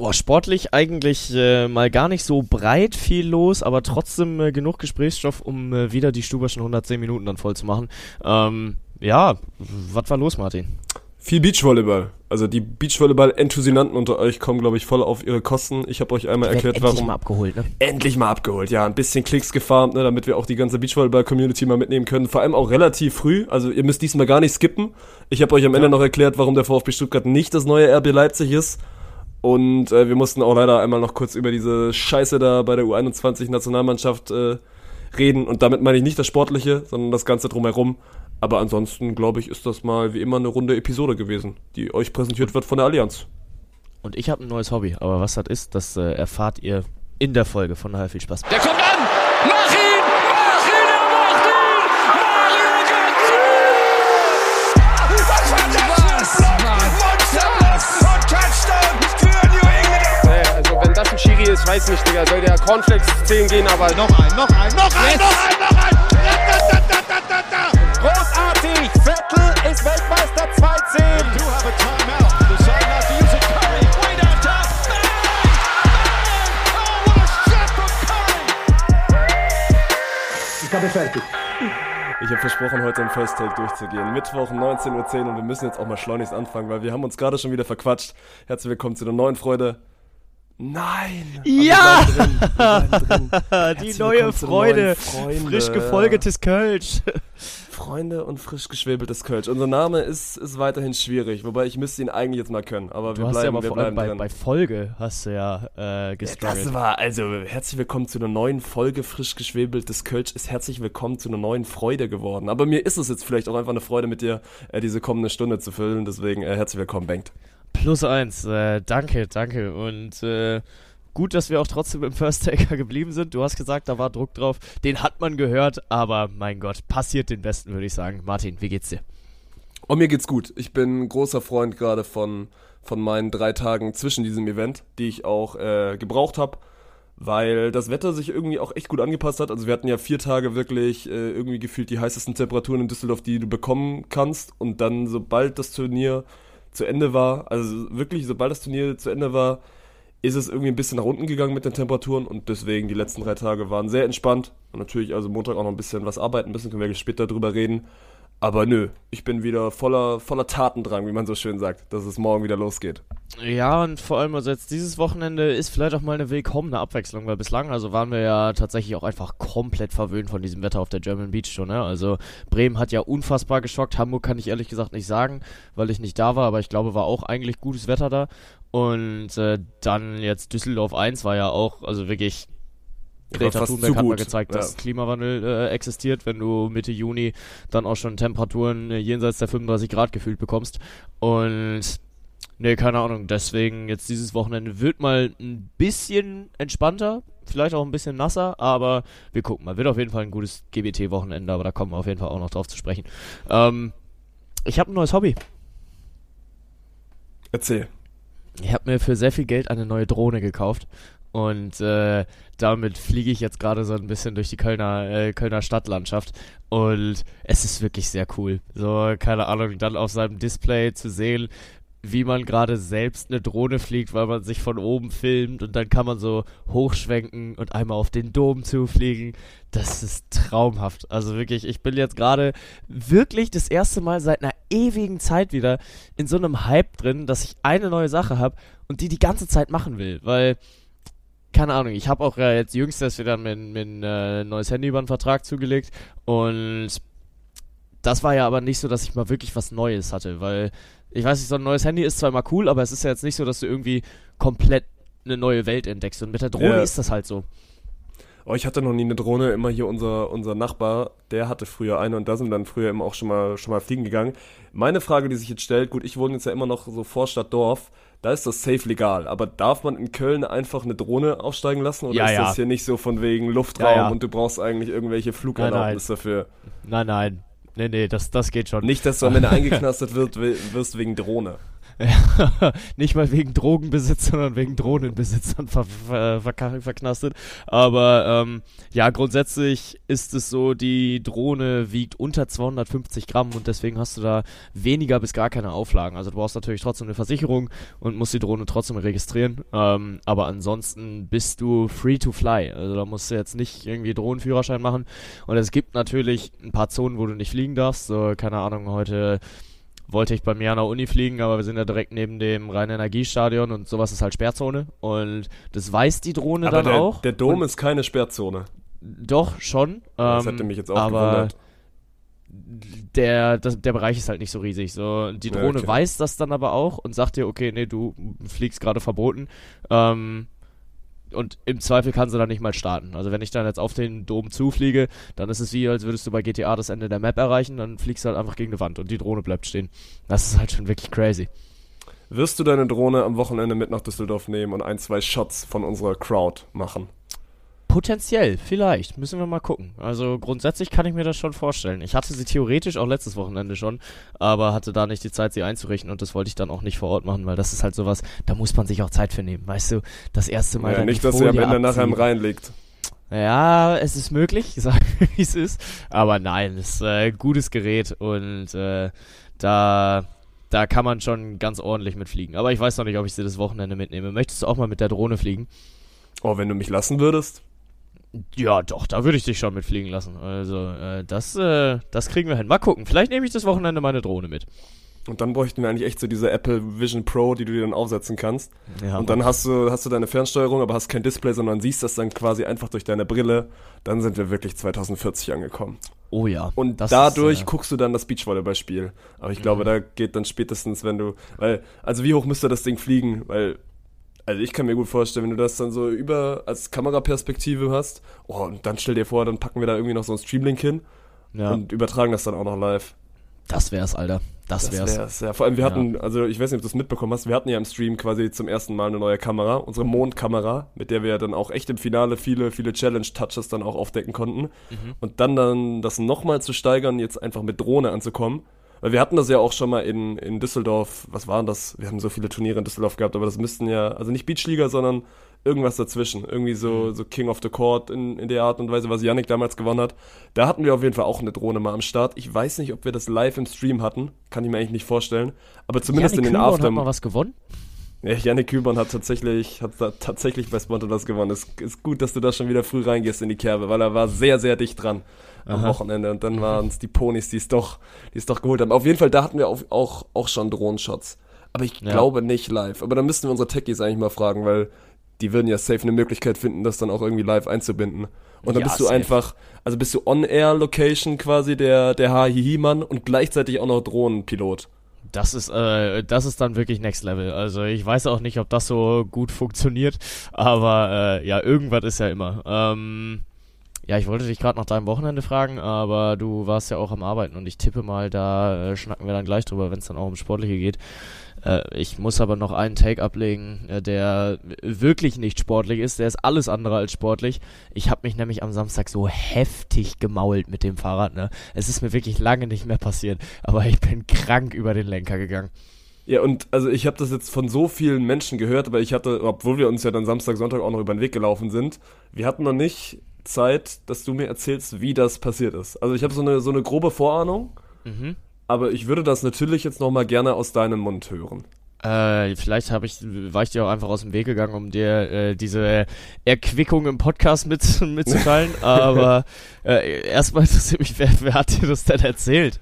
Oh, sportlich eigentlich äh, mal gar nicht so breit viel los, aber trotzdem äh, genug Gesprächsstoff, um äh, wieder die Stuberschen 110 Minuten dann voll zu machen. Ähm, ja, was war los, Martin? Viel Beachvolleyball. Also die Beachvolleyball-Enthusianten unter euch kommen, glaube ich, voll auf ihre Kosten. Ich habe euch einmal erklärt, endlich warum. mal abgeholt, ne? Endlich mal abgeholt, ja. Ein bisschen Klicks gefarmt, ne, damit wir auch die ganze Beachvolleyball-Community mal mitnehmen können. Vor allem auch relativ früh. Also ihr müsst diesmal gar nicht skippen. Ich habe euch am Ende noch erklärt, warum der VfB Stuttgart nicht das neue RB Leipzig ist. Und äh, wir mussten auch leider einmal noch kurz über diese Scheiße da bei der U21-Nationalmannschaft äh, reden. Und damit meine ich nicht das Sportliche, sondern das Ganze drumherum. Aber ansonsten, glaube ich, ist das mal wie immer eine runde Episode gewesen, die euch präsentiert wird von der Allianz. Und ich habe ein neues Hobby, aber was das ist, das äh, erfahrt ihr in der Folge. Von daher viel Spaß. Der kommt ist, weiß nicht, Digga. Soll der Cornflakes 10 gehen, aber Noch ein, noch ein, noch ein, noch ein, noch ein! Da, da, da, da, da, da. Großartig! Vettel ist Weltmeister 2-10! Do have a timeout. Decide not to use it. Curry, way downtown. Bang! Bang! Oh, what a shot from Curry! Ich habe fertig. Ich habe versprochen, heute im First Take durchzugehen. Mittwoch 19.10 Uhr und wir müssen jetzt auch mal schleunigst anfangen, weil wir haben uns gerade schon wieder verquatscht. Herzlich willkommen zu der neuen Freude. Nein! Ja! Aber wir bleiben drin, wir bleiben drin. Die neue Freude. Frisch gefolgetes Kölsch. Freunde und frisch geschwebeltes Kölsch. Unser Name ist, ist weiterhin schwierig, wobei ich müsste ihn eigentlich jetzt mal können. Aber Du wir hast ja bleiben, aber wir vor allem bleiben bei, drin. bei Folge hast du ja äh, gestruggelt. Das war also herzlich willkommen zu einer neuen Folge frisch geschwebeltes Kölsch ist herzlich willkommen zu einer neuen Freude geworden. Aber mir ist es jetzt vielleicht auch einfach eine Freude mit dir äh, diese kommende Stunde zu füllen. Deswegen äh, herzlich willkommen, Bengt. Plus eins. Äh, danke, danke. Und äh, gut, dass wir auch trotzdem im First Taker geblieben sind. Du hast gesagt, da war Druck drauf. Den hat man gehört, aber mein Gott, passiert den Besten, würde ich sagen. Martin, wie geht's dir? Und Oh, mir geht's gut. Ich bin großer Freund gerade von von meinen drei Tagen zwischen diesem Event, die ich auch äh, gebraucht habe. Weil das Wetter sich irgendwie auch echt gut angepasst hat. Also wir hatten ja vier Tage wirklich äh, irgendwie gefühlt die heißesten Temperaturen in Düsseldorf, die du bekommen kannst. Und dann, sobald das Turnier zu Ende war, also wirklich, sobald das Turnier zu Ende war, ist es irgendwie ein bisschen nach unten gegangen mit den Temperaturen und deswegen die letzten drei Tage waren sehr entspannt. Und natürlich also Montag auch noch ein bisschen was arbeiten müssen, können wir später drüber reden. Aber nö, ich bin wieder voller, voller Tatendrang, wie man so schön sagt, dass es morgen wieder losgeht. Ja, und vor allem, also jetzt dieses Wochenende ist vielleicht auch mal eine willkommene Abwechslung, weil bislang, also waren wir ja tatsächlich auch einfach komplett verwöhnt von diesem Wetter auf der German Beach schon, ne? Also Bremen hat ja unfassbar geschockt, Hamburg kann ich ehrlich gesagt nicht sagen, weil ich nicht da war, aber ich glaube, war auch eigentlich gutes Wetter da. Und äh, dann jetzt Düsseldorf 1 war ja auch, also wirklich Greta Thunberg zu hat mal gezeigt, Ja. dass Klimawandel äh, existiert, wenn du Mitte Juni dann auch schon Temperaturen äh, jenseits der 35 Grad gefühlt bekommst. Und nee, keine Ahnung, deswegen jetzt dieses Wochenende wird mal ein bisschen entspannter, vielleicht auch ein bisschen nasser, aber wir gucken mal. Wird auf jeden Fall ein gutes GBT-Wochenende, aber da kommen wir auf jeden Fall auch noch drauf zu sprechen. Ähm, ich habe ein neues Hobby. Erzähl. Ich habe mir für sehr viel Geld eine neue Drohne gekauft und äh, damit fliege ich jetzt gerade so ein bisschen durch die Kölner, äh, Kölner Stadtlandschaft und es ist wirklich sehr cool. So, keine Ahnung, dann auf seinem Display zu sehen, wie man gerade selbst eine Drohne fliegt, weil man sich von oben filmt und dann kann man so hochschwenken und einmal auf den Dom zufliegen. Das ist traumhaft. Also wirklich, ich bin jetzt gerade wirklich das erste Mal seit einer ewigen Zeit wieder in so einem Hype drin, dass ich eine neue Sache habe und die die ganze Zeit machen will, weil keine Ahnung, ich habe auch äh, jetzt jüngst erst wieder mir, mir ein äh, neues Handy über einen Vertrag zugelegt und das war ja aber nicht so, dass ich mal wirklich was Neues hatte, weil ich weiß nicht, so ein neues Handy ist zwar immer cool, aber es ist ja jetzt nicht so, dass du irgendwie komplett eine neue Welt entdeckst und mit der Drohne Ja. ist das halt so. Oh, ich hatte noch nie eine Drohne, immer hier unser, unser Nachbar, der hatte früher eine und da sind dann früher immer auch schon mal, schon mal fliegen gegangen. Meine Frage, die sich jetzt stellt, gut, ich wohne jetzt ja immer noch so Vorstadt Dorf, da ist das safe legal, aber darf man in Köln einfach eine Drohne aufsteigen lassen oder Ja, ist ja. das hier nicht so von wegen Luftraum Ja, und du brauchst eigentlich irgendwelche Flugerlaubnis dafür? Nein, nein. Nee, nee, das, das geht schon. Nicht, dass du am Ende eingeknastet wird, wirst wegen Drohne. Nicht mal wegen Drogenbesitz, sondern wegen Drohnenbesitzern ver ver ver verknastet. Aber ähm, ja, grundsätzlich ist es so, die Drohne wiegt unter 250 Gramm und deswegen hast du da weniger bis gar keine Auflagen. Also du brauchst natürlich trotzdem eine Versicherung und musst die Drohne trotzdem registrieren. Ähm, aber ansonsten bist du free to fly. Also da musst du jetzt nicht irgendwie Drohnenführerschein machen. Und es gibt natürlich ein paar Zonen, wo du nicht fliegen darfst. So, keine Ahnung, heute wollte ich bei mir an der Uni fliegen, aber wir sind ja direkt neben dem Rhein-Energiestadion und sowas ist halt Sperrzone. Und das weiß die Drohne Aber dann der, auch. der Dom und ist keine Sperrzone. Doch, schon. Das ähm, hätte mich jetzt auch aber gewundert. Der, das, der Bereich ist halt nicht so riesig. So, die Ja, Drohne okay. weiß das dann aber auch und sagt dir, okay, nee, du fliegst gerade verboten. Ähm, und im Zweifel kann sie dann nicht mal starten. Also wenn ich dann jetzt auf den Dom zufliege, dann ist es wie, als würdest du bei GTA das Ende der Map erreichen, dann fliegst du halt einfach gegen eine Wand und die Drohne bleibt stehen. Das ist halt schon wirklich crazy. Wirst du deine Drohne am Wochenende mit nach Düsseldorf nehmen und ein, zwei Shots von unserer Crowd machen? Potenziell, vielleicht. Müssen wir mal gucken. Also grundsätzlich kann ich mir das schon vorstellen. Ich hatte sie theoretisch auch letztes Wochenende schon, aber hatte da nicht die Zeit, sie einzurichten und das wollte ich dann auch nicht vor Ort machen, weil das ist halt sowas, da muss man sich auch Zeit für nehmen. Weißt du, das erste Mal Ja, nicht, dass sie am Ende nachher im. Rhein liegt. Ja, es ist möglich, ich sage, wie es ist. Aber nein, es ist äh, gutes Gerät und äh, da, da kann man schon ganz ordentlich mitfliegen. Aber ich weiß noch nicht, ob ich sie das Wochenende mitnehme. Möchtest du auch mal mit der Drohne fliegen? Oh, wenn du mich lassen würdest? Ja, doch, da würde ich dich schon mitfliegen lassen. Also, äh, das, äh, das kriegen wir hin. Mal gucken. Vielleicht nehme ich das Wochenende meine Drohne mit. Und dann bräuchten wir eigentlich echt so diese Apple Vision Pro, die du dir dann aufsetzen kannst. Ja, und dann hast du, hast du deine Fernsteuerung, aber hast kein Display, sondern siehst das dann quasi einfach durch deine Brille. Dann sind wir wirklich 2040 angekommen. oh ja. Und dadurch ist, äh, guckst du dann das Beachvolleyballspiel. Aber ich glaube, da geht dann spätestens, wenn du, weil, also wie hoch müsste das Ding fliegen? Weil, also ich kann mir gut vorstellen, wenn du das dann so über als Kameraperspektive hast, oh, und dann stell dir vor, dann packen wir da irgendwie noch so einen Streamlink hin ja, und übertragen das dann auch noch live. das wär's, Alter. Das, Das wär's. wär's, ja. Vor allem, wir hatten, also ich weiß nicht, ob du es mitbekommen hast, wir hatten ja im Stream quasi zum ersten Mal eine neue Kamera, unsere Mondkamera, mit der wir dann auch echt im Finale viele, viele Challenge-Touches dann auch aufdecken konnten. Mhm. Und dann dann das nochmal zu steigern, jetzt einfach mit Drohne anzukommen. Weil wir hatten das ja auch schon mal in, in Düsseldorf, was waren das? Wir haben so viele Turniere in Düsseldorf gehabt, aber das müssten ja, also nicht Beachliga, sondern irgendwas dazwischen. Irgendwie Mhm. so, so King of the Court in, in der Art und Weise, was Yannick damals gewonnen hat. Da hatten wir auf jeden Fall auch eine Drohne mal am Start. Ich weiß nicht, ob wir das live im Stream hatten. Kann ich mir eigentlich nicht vorstellen. Aber zumindest Janik in den Kühlborn After. hat mal was gewonnen? Ja, Yannick Kühlmann hat tatsächlich, hat da tatsächlich bei Spontan das gewonnen. Es ist gut, dass du da schon wieder früh reingehst in die Kerbe, weil er war sehr, sehr dicht dran am Aha. Wochenende. Und dann waren es die Ponys, die es doch, die es doch geholt haben. Auf jeden Fall, da hatten wir auch, auch, auch schon Drohenshots. Aber ich Ja. glaube nicht live. Aber da müssten wir unsere Techies eigentlich mal fragen, weil die würden ja safe eine Möglichkeit finden, das dann auch irgendwie live einzubinden. Und dann Ja, bist du safe. einfach, also bist du On-Air-Location quasi der, der Ha-Hi-Hi-Mann und gleichzeitig auch noch Drohnenpilot. Das ist, äh, das ist dann wirklich Next Level. Also ich weiß auch nicht, ob das so gut funktioniert, aber äh, ja, irgendwas ist ja immer. Ähm, ja, ich wollte dich gerade nach deinem Wochenende fragen, aber du warst ja auch am Arbeiten und ich tippe mal, da äh, schnacken wir dann gleich drüber, wenn es dann auch um Sportliche geht. Äh, ich muss aber noch einen Take ablegen, äh, der wirklich nicht sportlich ist. Der ist alles andere als sportlich. Ich habe mich nämlich am Samstag so heftig gemault mit dem Fahrrad. Ne? Es ist mir wirklich lange nicht mehr passiert, aber ich bin krank über den Lenker gegangen. Ja, und also ich habe das jetzt von so vielen Menschen gehört, aber ich hatte, obwohl wir uns ja dann Samstag, Sonntag auch noch über den Weg gelaufen sind, wir hatten noch nicht Zeit, dass du mir erzählst, wie das passiert ist. Also ich habe so eine, so eine grobe Vorahnung, Mhm. aber ich würde das natürlich jetzt nochmal gerne aus deinem Mund hören. Äh, vielleicht habe ich, war ich dir auch einfach aus dem Weg gegangen, um dir äh, diese Erquickung im Podcast mit, mitzuteilen. aber äh, erstmal interessiert mich, wer, wer hat dir das denn erzählt?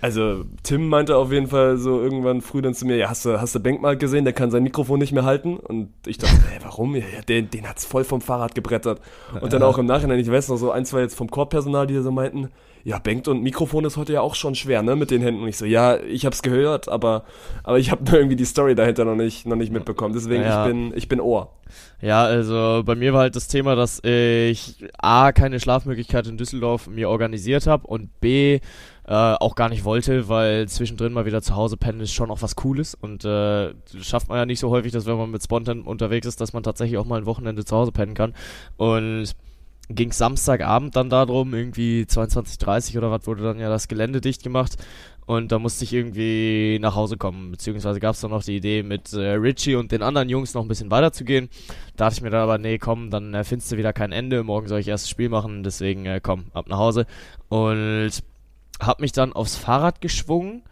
Also Tim meinte auf jeden Fall so irgendwann früh dann zu mir, ja, hast du, hast du Bank mal gesehen, der kann sein Mikrofon nicht mehr halten. Und ich dachte, ey, warum? Ja, den, den hat's voll vom Fahrrad gebrettert. Und dann auch im Nachhinein, ich weiß noch so ein, zwei jetzt vom Chorpersonal, die so meinten, ja, Bank und Mikrofon ist heute ja auch schon schwer, ne, mit den Händen. Und ich so, ja, ich hab's gehört, aber, aber ich habe irgendwie die Story dahinter noch nicht, noch nicht mitbekommen. Deswegen, Ja. ich bin, ich bin Ohr. Ja, also bei mir war halt das Thema, dass ich A, keine Schlafmöglichkeit in Düsseldorf mir organisiert habe und B, äh, auch gar nicht wollte, weil zwischendrin mal wieder zu Hause pennen ist schon auch was Cooles und äh, schafft man ja nicht so häufig, dass wenn man mit Spontan unterwegs ist, dass man tatsächlich auch mal ein Wochenende zu Hause pennen kann und ging Samstagabend dann darum, irgendwie 22.30 oder was wurde dann ja das Gelände dicht gemacht und da musste ich irgendwie nach Hause kommen. Beziehungsweise gab es dann noch die Idee, mit äh, Richie und den anderen Jungs noch ein bisschen weiter zu gehen. Da dachte ich mir dann aber, nee, komm, dann äh, findest du wieder kein Ende. Morgen soll ich erst das Spiel machen, deswegen äh, komm, ab nach Hause. Und hab mich dann aufs Fahrrad geschwungen.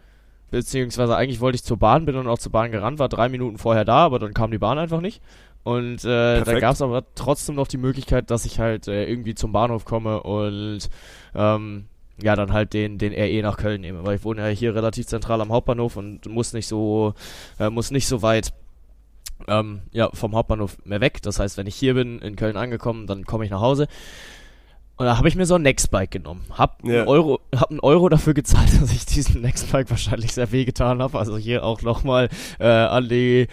Beziehungsweise eigentlich wollte ich zur Bahn, bin dann auch zur Bahn gerannt, war drei Minuten vorher da, aber dann kam die Bahn einfach nicht. Und äh, da gab es aber trotzdem noch die Möglichkeit, dass ich halt äh, irgendwie zum Bahnhof komme und ähm, ja, dann halt den, den RE nach Köln nehme, weil ich wohne ja hier relativ zentral am Hauptbahnhof und muss nicht so, äh, muss nicht so weit ähm, ja, vom Hauptbahnhof mehr weg. Das heißt, wenn ich hier bin, in Köln angekommen, dann komme ich nach Hause. Und da habe ich mir so ein Nextbike genommen. Hab, Ja. einen Euro, hab einen Euro dafür gezahlt, dass ich diesen Nextbike wahrscheinlich sehr wehgetan habe. Also hier auch nochmal äh, an die,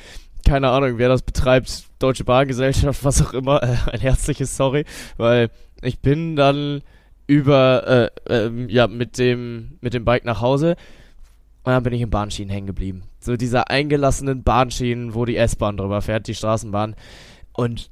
keine Ahnung, wer das betreibt, Deutsche Bahngesellschaft, was auch immer, äh, ein herzliches Sorry, weil ich bin dann über, äh, ähm, ja, mit dem, mit dem Bike nach Hause und dann bin ich in Bahnschienen hängen geblieben. So dieser eingelassenen Bahnschienen, wo die S-Bahn drüber fährt, die Straßenbahn. Und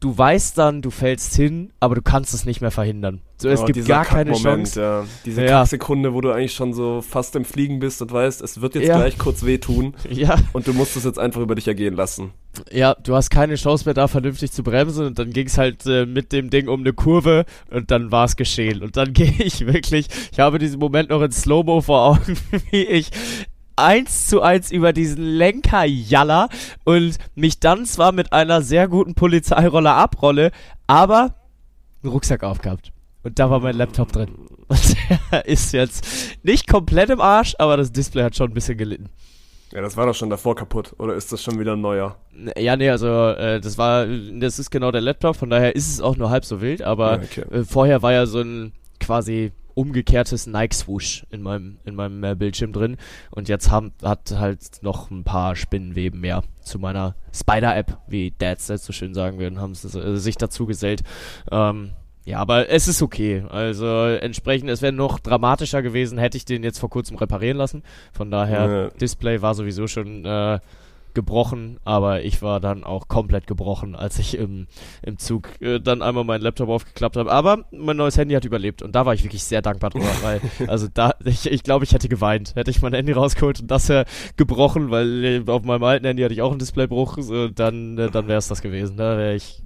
du weißt dann, du fällst hin, aber du kannst es nicht mehr verhindern. So, es Oh, gibt gar keine Chance. Ja. Diese Ja. Kacksekunde, wo du eigentlich schon so fast im Fliegen bist und weißt, es wird jetzt Ja. gleich kurz wehtun Ja, und du musst es jetzt einfach über dich ergehen lassen. ja, du hast keine Chance mehr da vernünftig zu bremsen und dann ging es halt äh, mit dem Ding um eine Kurve und dann war es geschehen. Und dann gehe ich wirklich, ich habe diesen Moment noch in Slow-Mo vor Augen, wie ich eins zu eins über diesen Lenker jaller und mich dann zwar mit einer sehr guten Polizeirolle abrolle, aber einen Rucksack aufgehabt. Und da war mein Laptop drin. Und der ist jetzt nicht komplett im Arsch, aber das Display hat schon ein bisschen gelitten. Ja, das war doch schon davor kaputt. Oder ist das schon wieder ein neuer? Ja, nee, also äh, das war, das ist genau der Laptop, von daher ist es auch nur halb so wild, aber Ja, okay. äh, vorher war ja so ein quasi umgekehrtes Nike-Swoosh in meinem, in meinem äh, Bildschirm drin und jetzt haben, hat halt noch ein paar Spinnenweben mehr zu meiner Spider-App, wie Dads jetzt so schön sagen würden, haben sie äh, sich dazu gesellt. Ähm, ja, aber es ist okay. Also entsprechend, es wäre noch dramatischer gewesen, hätte ich den jetzt vor kurzem reparieren lassen. Von daher, Ja. Display war sowieso schon äh, gebrochen, aber ich war dann auch komplett gebrochen, als ich im, im Zug äh, dann einmal meinen Laptop aufgeklappt habe. Aber mein neues Handy hat überlebt und da war ich wirklich sehr dankbar drüber, weil, also da, ich, ich glaube, ich hätte geweint. Hätte ich mein Handy rausgeholt und das wäre gebrochen, weil äh, auf meinem alten Handy hatte ich auch einen Displaybruch, so, dann, äh, dann wäre es das gewesen. Da wäre ich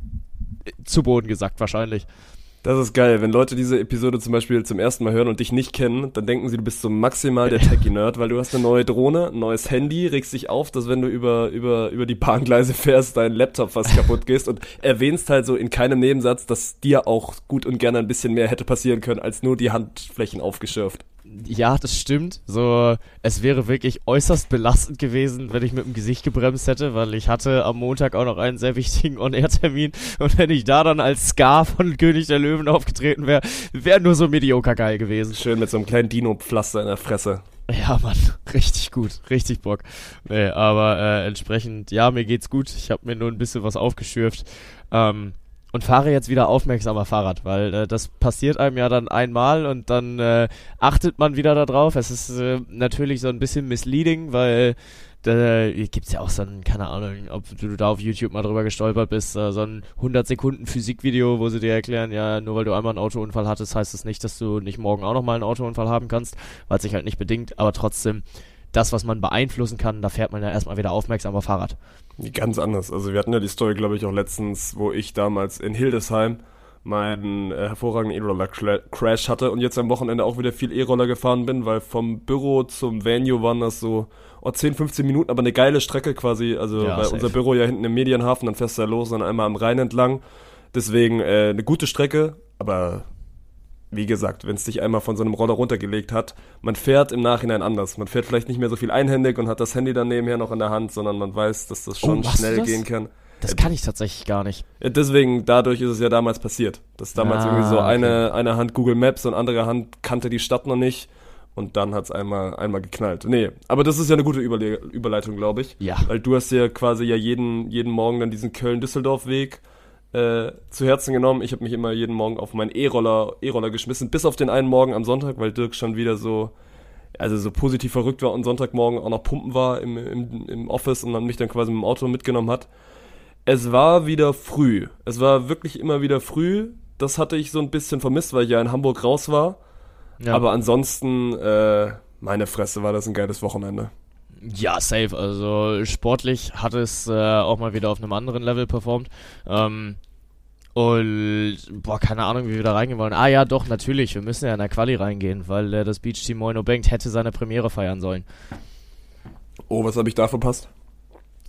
zu Boden gesackt wahrscheinlich. Das ist geil. Wenn Leute diese Episode zum Beispiel zum ersten Mal hören und dich nicht kennen, dann denken sie, du bist so maximal der Techie-Nerd, weil du hast eine neue Drohne, ein neues Handy, regst dich auf, dass wenn du über, über, über die Bahngleise fährst, dein Laptop fast kaputt gehst und erwähnst halt so in keinem Nebensatz, dass dir auch gut und gerne ein bisschen mehr hätte passieren können, als nur die Handflächen aufgeschürft. Ja, das stimmt. So, es wäre wirklich äußerst belastend gewesen, wenn ich mit dem Gesicht gebremst hätte, weil ich hatte am Montag auch noch einen sehr wichtigen On-Air-Termin und wenn ich da dann als Scar von König der Löwen aufgetreten wäre, wäre nur so medioker geil gewesen. Schön mit so einem kleinen Dino-Pflaster in der Fresse. Ja, Mann, richtig gut, richtig Bock. Nee, aber äh, entsprechend, ja, mir geht's gut. Ich habe mir nur ein bisschen was aufgeschürft. Ähm, und fahre jetzt wieder aufmerksamer Fahrrad, weil äh, das passiert einem ja dann einmal und dann äh, achtet man wieder darauf. Es ist äh, natürlich so ein bisschen misleading, weil da gibt's ja auch so ein, keine Ahnung, ob du da auf YouTube mal drüber gestolpert bist, äh, so ein 100 Sekunden Physikvideo, wo sie dir erklären, ja, nur weil du einmal einen Autounfall hattest, heißt das nicht, dass du nicht morgen auch nochmal einen Autounfall haben kannst, weil es sich halt nicht bedingt, aber trotzdem, das, was man beeinflussen kann, da fährt man ja erstmal wieder aufmerksamer Fahrrad. Ganz anders. Also wir hatten ja die Story, glaube ich, auch letztens, wo ich damals in Hildesheim meinen äh, hervorragenden E-Roller-Crash hatte und jetzt am Wochenende auch wieder viel E-Roller gefahren bin, weil vom Büro zum Venue waren das so oh, 10, 15 Minuten, aber eine geile Strecke quasi. Also Ja, weil safe. unser Büro ja hinten im Medienhafen, dann fährst du da los, dann einmal am Rhein entlang. Deswegen äh, eine gute Strecke, aber wie gesagt, wenn es dich einmal von so einem Roller runtergelegt hat, man fährt im Nachhinein anders. Man fährt vielleicht nicht mehr so viel einhändig und hat das Handy dann nebenher noch in der Hand, sondern man weiß, dass das schon Oh, schnell das? gehen kann. Das kann ich tatsächlich gar nicht. Deswegen, dadurch ist es ja damals passiert. Dass damals Ah, irgendwie so okay. eine, eine Hand Google Maps und andere Hand kannte die Stadt noch nicht. Und dann hat's einmal, einmal geknallt. Nee, aber das ist ja eine gute Überle Überleitung, glaube ich. Ja. Weil du hast ja quasi ja jeden, jeden Morgen dann diesen Köln-Düsseldorf-Weg äh, zu Herzen genommen. Ich habe mich immer jeden Morgen auf meinen E-Roller E-Roller geschmissen, bis auf den einen Morgen am Sonntag, weil Dirk schon wieder so, also so positiv verrückt war und Sonntagmorgen auch noch pumpen war im, im, im Office und dann mich dann quasi mit dem Auto mitgenommen hat. Es war wieder früh. Es war wirklich immer wieder früh. Das hatte ich so ein bisschen vermisst, weil ich ja in Hamburg raus war. Ja. Aber ansonsten äh, Meine Fresse, war das ein geiles Wochenende. Ja, safe. Also sportlich hat es äh, auch mal wieder auf einem anderen Level performt. Ähm, und, boah, keine Ahnung, wie wir da reingehen wollen. Ah ja, doch, natürlich. Wir müssen ja in der Quali reingehen, weil äh, das Beach Team Moino Bank hätte seine Premiere feiern sollen. Oh, was habe ich da verpasst?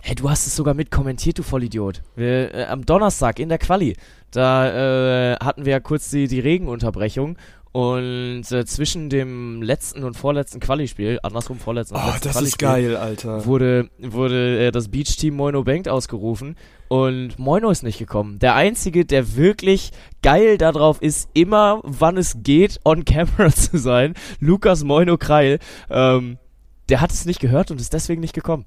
Hey, du hast es sogar mitkommentiert, du Vollidiot. Wir, äh, am Donnerstag in der Quali, da äh, hatten wir ja kurz die, die Regenunterbrechung und äh, zwischen dem letzten und vorletzten Quali-Spiel, andersrum vorletzten und Oh, letzten das ist Quali-Spiel, geil, Alter. wurde, wurde äh, das Beach-Team Moino Bank ausgerufen und Moino ist nicht gekommen. Der Einzige, der wirklich geil darauf ist, immer wann es geht, on camera zu sein, Lukas Moino Kreil, ähm, der hat es nicht gehört und ist deswegen nicht gekommen.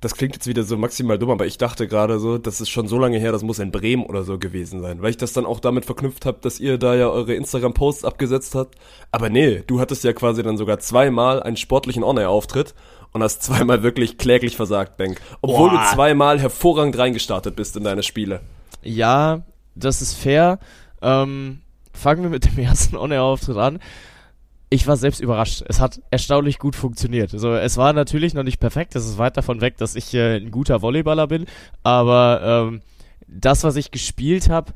Das klingt jetzt wieder so maximal dumm, aber ich dachte gerade so, das ist schon so lange her, das muss in Bremen oder so gewesen sein, weil ich das dann auch damit verknüpft habe, dass ihr da ja eure Instagram-Posts abgesetzt habt. Aber nee, du hattest ja quasi dann sogar zweimal einen sportlichen On-Air-Auftritt und hast zweimal wirklich kläglich versagt, Bank. Obwohl Boah. du zweimal hervorragend reingestartet bist in deine Spiele. Ja, das ist fair. Ähm, fangen wir mit dem ersten On-Air-Auftritt an. Ich war selbst überrascht. Es hat erstaunlich gut funktioniert. Also, es war natürlich noch nicht perfekt. Es ist weit davon weg, dass ich äh, ein guter Volleyballer bin. Aber ähm, das, was ich gespielt habe,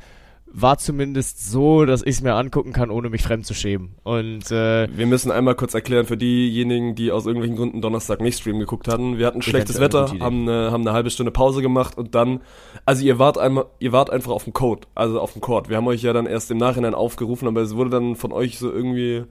war zumindest so, dass ich es mir angucken kann, ohne mich fremd zu schämen. Und äh, Wir müssen einmal kurz erklären für diejenigen, die aus irgendwelchen Gründen Donnerstag nicht Stream geguckt hatten. Wir hatten schlechtes Wetter, haben eine, haben eine halbe Stunde Pause gemacht und dann, also ihr wart einmal, ihr wart einfach auf dem Code, also auf dem Court. Wir haben euch ja dann erst im Nachhinein aufgerufen, aber es wurde dann von euch so irgendwie,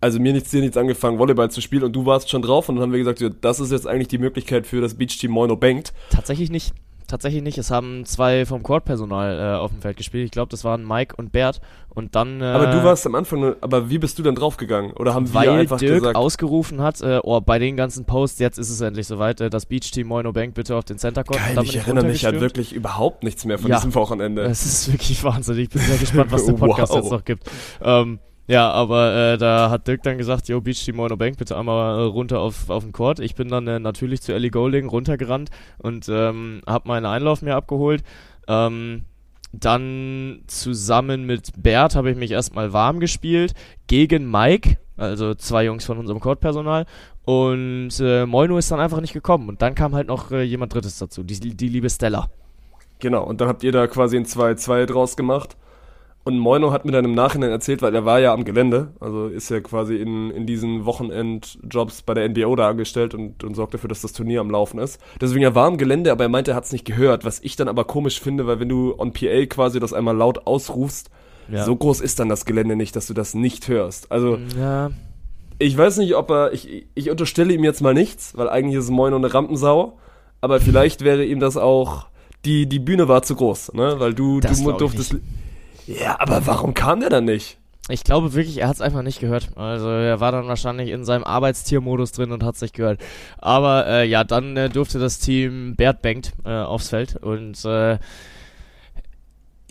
also mir nichts, dir nichts angefangen, Volleyball zu spielen und du warst schon drauf und dann haben wir gesagt, ja, das ist jetzt eigentlich die Möglichkeit für das Beach Team Moino Bankt. tatsächlich nicht. Tatsächlich nicht. Es haben zwei vom Court-Personal äh, auf dem Feld gespielt. Ich glaube, das waren Mike und Bert. Und dann. Äh, Aber du warst am Anfang, aber wie bist du dann draufgegangen? Oder haben wir einfach Dirk gesagt, ausgerufen hat, äh, oh, bei den ganzen Posts, jetzt ist es endlich soweit, äh, das Beach-Team Moino Bank bitte auf den Center Court. Geil, ich erinnere mich halt wirklich überhaupt nichts mehr von Ja. diesem Wochenende. Es ist wirklich Wahnsinn. Ich bin sehr gespannt, was der Podcast Wow. jetzt noch gibt. Ähm, ja, aber äh, da hat Dirk dann gesagt, yo, Beach Team Mono Bank, bitte einmal äh, runter auf, auf den Court. Ich bin dann äh, natürlich zu Ellie Golding runtergerannt und ähm, habe meinen Einlauf mir abgeholt. Ähm, dann zusammen mit Bert habe ich mich erstmal warm gespielt gegen Mike, also zwei Jungs von unserem Court-Personal. Und äh, Moino ist dann einfach nicht gekommen. Und dann kam halt noch äh, jemand Drittes dazu, die, die liebe Stella. Genau, und dann habt ihr da quasi ein 2-2 draus gemacht. Und Moino hat mir dann im Nachhinein erzählt, weil er war ja am Gelände, also ist ja quasi in, in diesen Wochenendjobs bei der NBO da angestellt und, und sorgt dafür, dass das Turnier am Laufen ist. Deswegen er war am Gelände, aber er meinte, er hat es nicht gehört, was ich dann aber komisch finde, weil wenn du on PA quasi das einmal laut ausrufst, Ja. so groß ist dann das Gelände nicht, dass du das nicht hörst. Also Ja, ich weiß nicht, ob er, ich, ich unterstelle ihm jetzt mal nichts, weil eigentlich ist Moino eine Rampensau, aber vielleicht wäre ihm das auch, die, die Bühne war zu groß, ne, weil du, Das du glaub ich durftest, ja, aber warum kam der dann nicht? Ich glaube wirklich, er hat es einfach nicht gehört. Also er war dann wahrscheinlich in seinem Arbeitstiermodus drin und hat es nicht gehört. Aber äh, ja, dann äh, durfte das Team Bert Bankt äh, aufs Feld und äh,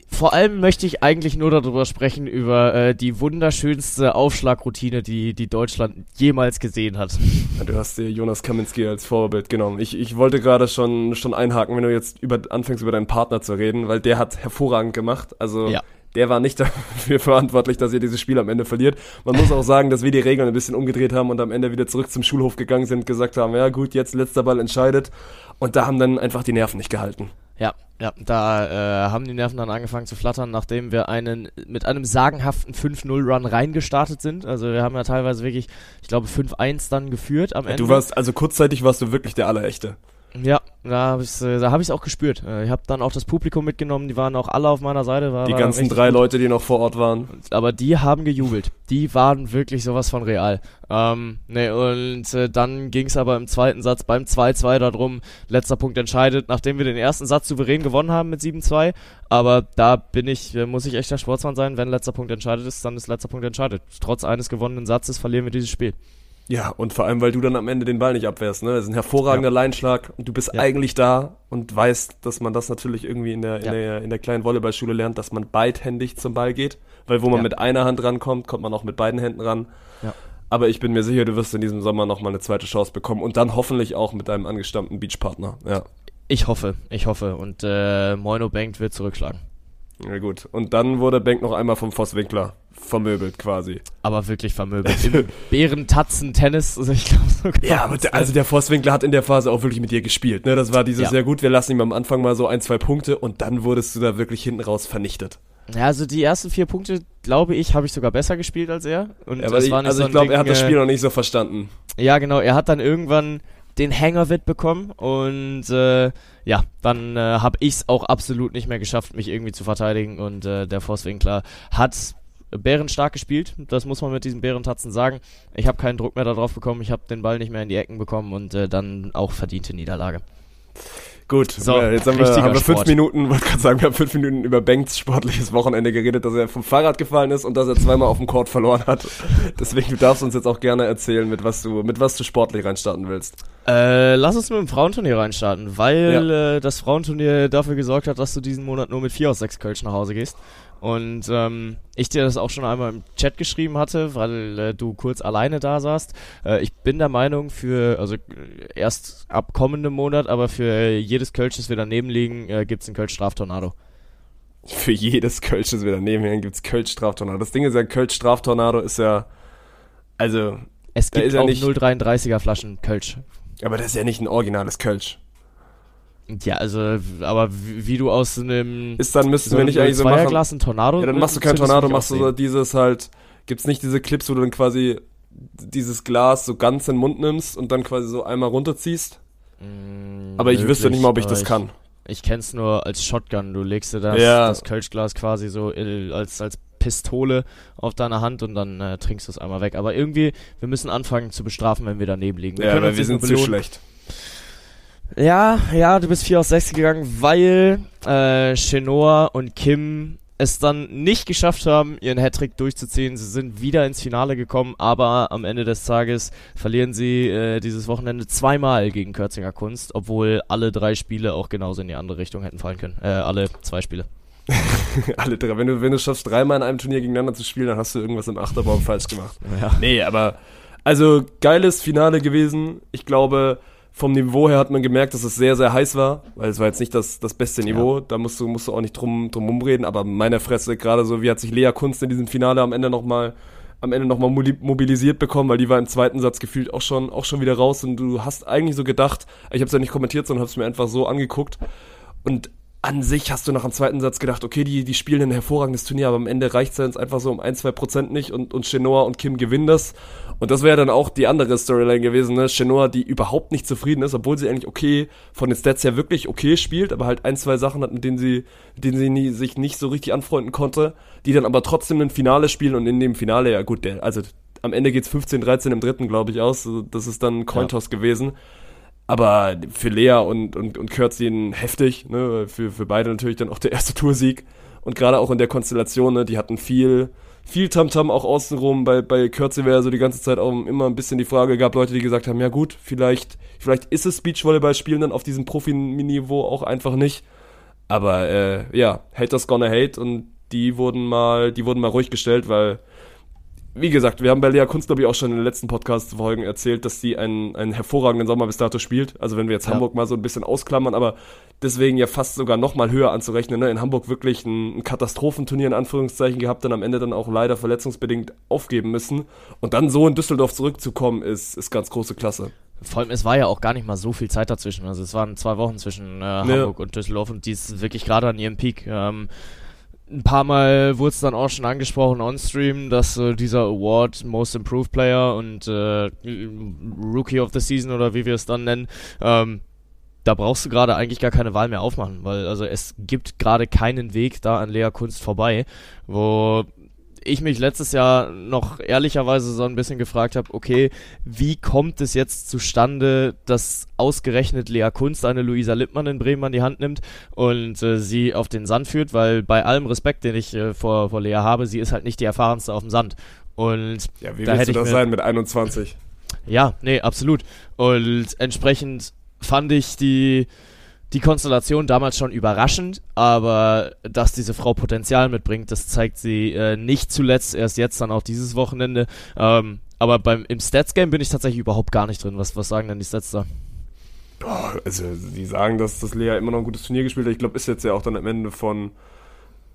vor allem möchte ich eigentlich nur darüber sprechen, über äh, die wunderschönste Aufschlagroutine, die, die Deutschland jemals gesehen hat. Du hast dir Jonas Kaminski als Vorbild genommen. Ich, ich wollte gerade schon, schon einhaken, wenn du jetzt über, anfängst, über deinen Partner zu reden, weil der hat hervorragend gemacht. Also Ja. Der war nicht dafür verantwortlich, dass ihr dieses Spiel am Ende verliert. Man muss auch sagen, dass wir die Regeln ein bisschen umgedreht haben und am Ende wieder zurück zum Schulhof gegangen sind, gesagt haben, ja gut, jetzt letzter Ball entscheidet. Und da haben dann einfach die Nerven nicht gehalten. Ja, ja, da äh, haben die Nerven dann angefangen zu flattern, nachdem wir einen mit einem sagenhaften 5-0-Run reingestartet sind. Also wir haben ja teilweise wirklich, ich glaube, 5-1 dann geführt am Ende. Du warst, also kurzzeitig warst du wirklich der Allerechte. Ja, da habe ich es äh, hab ich's auch gespürt. Äh, ich habe dann auch das Publikum mitgenommen, die waren auch alle auf meiner Seite. War, Die war ganzen drei gut. Leute, die noch vor Ort waren. Aber die haben gejubelt. Die waren wirklich sowas von real. Ähm, ne, und äh, dann ging es aber im zweiten Satz beim 2-2 darum, letzter Punkt entscheidet, nachdem wir den ersten Satz souverän gewonnen haben mit 7-2. Aber da bin ich, äh, muss ich echt der Sportsmann sein, wenn letzter Punkt entscheidet ist, dann ist letzter Punkt entscheidet. Trotz eines gewonnenen Satzes verlieren wir dieses Spiel. Ja, und vor allem, weil du dann am Ende den Ball nicht abwehrst, ne? Das ist ein hervorragender Leinschlag und du bist Ja. eigentlich da und weißt, dass man das natürlich irgendwie in der, in Ja. der, in der kleinen Volleyballschule lernt, dass man beidhändig zum Ball geht. Weil wo man Ja. mit einer Hand rankommt, kommt man auch mit beiden Händen ran. Ja. Aber ich bin mir sicher, du wirst in diesem Sommer nochmal eine zweite Chance bekommen und dann hoffentlich auch mit deinem angestammten Beachpartner. Ja. Ich hoffe, ich hoffe. Und äh, Moino Bank wird zurückschlagen. Ja gut. Und dann wurde Bank noch einmal vom Voss Winkler vermöbelt quasi. Aber wirklich vermöbelt. Im Bärentatzen-Tennis, also ich glaube so Ja, aber der, also der Forstwinkler hat in der Phase auch wirklich mit dir gespielt. Ne? Das war dieses Ja. sehr gut. Wir lassen ihm am Anfang mal so ein, zwei Punkte und dann wurdest du da wirklich hinten raus vernichtet. Ja, also die ersten vier Punkte, glaube ich, habe ich sogar besser gespielt als er. Und Ja, weil ich, war nicht also so ich glaube, er hat das äh, Spiel noch nicht so verstanden. Ja, genau. Er hat dann irgendwann den Hang bekommen und äh, ja, dann äh, habe ich es auch absolut nicht mehr geschafft, mich irgendwie zu verteidigen und äh, der Forstwinkler hat bärenstark gespielt, das muss man mit diesen Bärentatzen sagen. Ich habe keinen Druck mehr darauf bekommen, ich habe den Ball nicht mehr in die Ecken bekommen und äh, dann auch verdiente Niederlage. Gut, So, jetzt haben wir, haben wir fünf Sport. Minuten, wollte gerade sagen, wir haben fünf Minuten über Banks sportliches Wochenende geredet, dass er vom Fahrrad gefallen ist und dass er zweimal auf dem Court verloren hat. Deswegen, du darfst uns jetzt auch gerne erzählen, mit was du, mit was du sportlich reinstarten willst. Äh, lass uns mit dem Frauenturnier reinstarten, weil äh, das Frauenturnier dafür gesorgt hat, dass du diesen Monat nur mit 4 aus 6 Kölsch nach Hause gehst. Und ähm, ich dir das auch schon einmal im Chat geschrieben hatte, weil äh, du kurz alleine da saßt. Äh, ich bin der Meinung, für, also äh, erst ab kommendem Monat, aber für jedes Kölsch, das wir daneben liegen, äh, gibt's einen Kölsch-Straftornado. Für jedes Kölsch, das wir daneben hängen, gibt's Kölsch-Straftornado. Das Ding ist ja, Kölsch-Straftornado ist ja, also, Es gibt ist ja auch nicht- 0,33er Flaschen Kölsch. aber das ist ja nicht ein originales Kölsch. Ja, also, aber wie, wie du aus einem Ist dann, müssten so wir nicht eigentlich so machen. Ein Tornado Ja, dann machst du kein Tornado, machst du so dieses halt, gibt's nicht diese Clips, wo du dann quasi dieses Glas so ganz in den Mund nimmst und dann quasi so einmal runterziehst? Mm, Aber ich wüsste nicht mal, ob ich möglich, das kann. Ich kenn's nur als Shotgun. Du legst dir das, Ja. das Kölschglas quasi so als, als Pistole auf deiner Hand und dann äh, trinkst du es einmal weg. Aber irgendwie, wir müssen anfangen zu bestrafen, wenn wir daneben liegen. Ja, können weil wir sind zu schlecht. Ja, ja, du bist 4 aus 6 gegangen, weil äh, Chenoa und Kim es dann nicht geschafft haben, ihren Hattrick durchzuziehen. Sie sind wieder ins Finale gekommen, aber am Ende des Tages verlieren sie äh, dieses Wochenende zweimal gegen Kürzinger Kunst, obwohl alle drei Spiele auch genauso in die andere Richtung hätten fallen können. Äh, alle zwei Spiele. Alle drei. Wenn du, wenn du schaffst, dreimal in einem Turnier gegeneinander zu spielen, dann hast du irgendwas im Achterbaum falsch gemacht. Ja. Nee, aber also geiles Finale gewesen. Ich glaube, vom Niveau her hat man gemerkt, dass es sehr, sehr heiß war, weil es war jetzt nicht das, das beste Niveau. Da musst du, musst du auch nicht drum, drum rumreden, aber meiner Fresse, gerade so, wie hat sich Lea Kunst in diesem Finale am Ende nochmal am Ende nochmal mobilisiert bekommen, weil die war im zweiten Satz gefühlt auch schon, auch schon wieder raus. Und du hast eigentlich so gedacht, ich habe es ja nicht kommentiert, sondern habe es mir einfach so angeguckt. Und an sich hast du nach dem zweiten Satz gedacht, okay, die, die spielen ein hervorragendes Turnier, aber am Ende reicht es jetzt einfach so um ein, zwei Prozent nicht und, und Chenoa und Kim gewinnen das. Und das wäre dann auch die andere Storyline gewesen, ne? Chenoa, die überhaupt nicht zufrieden ist, obwohl sie eigentlich okay, von den Stats her wirklich okay spielt, aber halt ein, zwei Sachen hat, mit denen sie, mit denen sie nie, sich nicht so richtig anfreunden konnte, die dann aber trotzdem ein Finale spielen und in dem Finale, ja gut, der, also am Ende geht's 15-13 im dritten, glaube ich, aus. Also Das ist dann ein Cointoss gewesen. Aber für Lea und, und, und Kürzin heftig, ne? Für, für beide natürlich dann auch der erste Toursieg. Und gerade auch in der Konstellation, ne, die hatten viel, viel Tamtam auch außenrum. Bei, bei Kürze wäre so die ganze Zeit auch immer ein bisschen die Frage, gab Leute, die gesagt haben, ja gut, vielleicht, vielleicht ist es Beachvolleyball spielen dann auf diesem Profi-Niveau auch einfach nicht. Aber äh, ja, Haters gonna hate und die wurden mal, die wurden mal ruhig gestellt, weil wie gesagt, wir haben bei Lea Kunst, glaube ich, auch schon in den letzten Podcast-Folgen erzählt, dass sie einen, einen hervorragenden Sommer bis dato spielt. Also wenn wir jetzt Ja. Hamburg mal so ein bisschen ausklammern, aber deswegen ja fast sogar noch mal höher anzurechnen. Ne? In Hamburg wirklich ein, ein Katastrophenturnier in Anführungszeichen gehabt, dann am Ende dann auch leider verletzungsbedingt aufgeben müssen. Und dann so in Düsseldorf zurückzukommen, ist, ist ganz große Klasse. Vor allem, es war ja auch gar nicht mal so viel Zeit dazwischen. Also es waren zwei Wochen zwischen äh, Hamburg und Düsseldorf und die ist wirklich gerade an ihrem Peak. Ähm, ein paar Mal wurde es dann auch schon angesprochen on-stream, dass äh, dieser Award Most Improved Player und äh, Rookie of the Season oder wie wir es dann nennen, ähm, da brauchst du gerade eigentlich gar keine Wahl mehr aufmachen, weil also es gibt gerade keinen Weg da an Lea Kunst vorbei, wo ich mich letztes Jahr noch ehrlicherweise so ein bisschen gefragt habe, okay, wie kommt es jetzt zustande, dass ausgerechnet Lea Kunst eine Luisa Lippmann in Bremen an die Hand nimmt und äh, sie auf den Sand führt, weil bei allem Respekt, den ich äh, vor, vor Lea habe, sie ist halt nicht die erfahrenste auf dem Sand. Und Ja, wie Da willst du das sein mit 21? ja, nee, absolut. Und entsprechend fand ich die, die Konstellation damals schon überraschend, aber dass diese Frau Potenzial mitbringt, das zeigt sie äh, nicht zuletzt erst jetzt, dann auch dieses Wochenende. Ähm, aber beim, im Stats-Game bin ich tatsächlich überhaupt gar nicht drin. Was, was sagen denn die Stats da? Boah, also die sagen, dass das Lea immer noch ein gutes Turnier gespielt hat. Ich glaube, ist jetzt ja auch dann am Ende von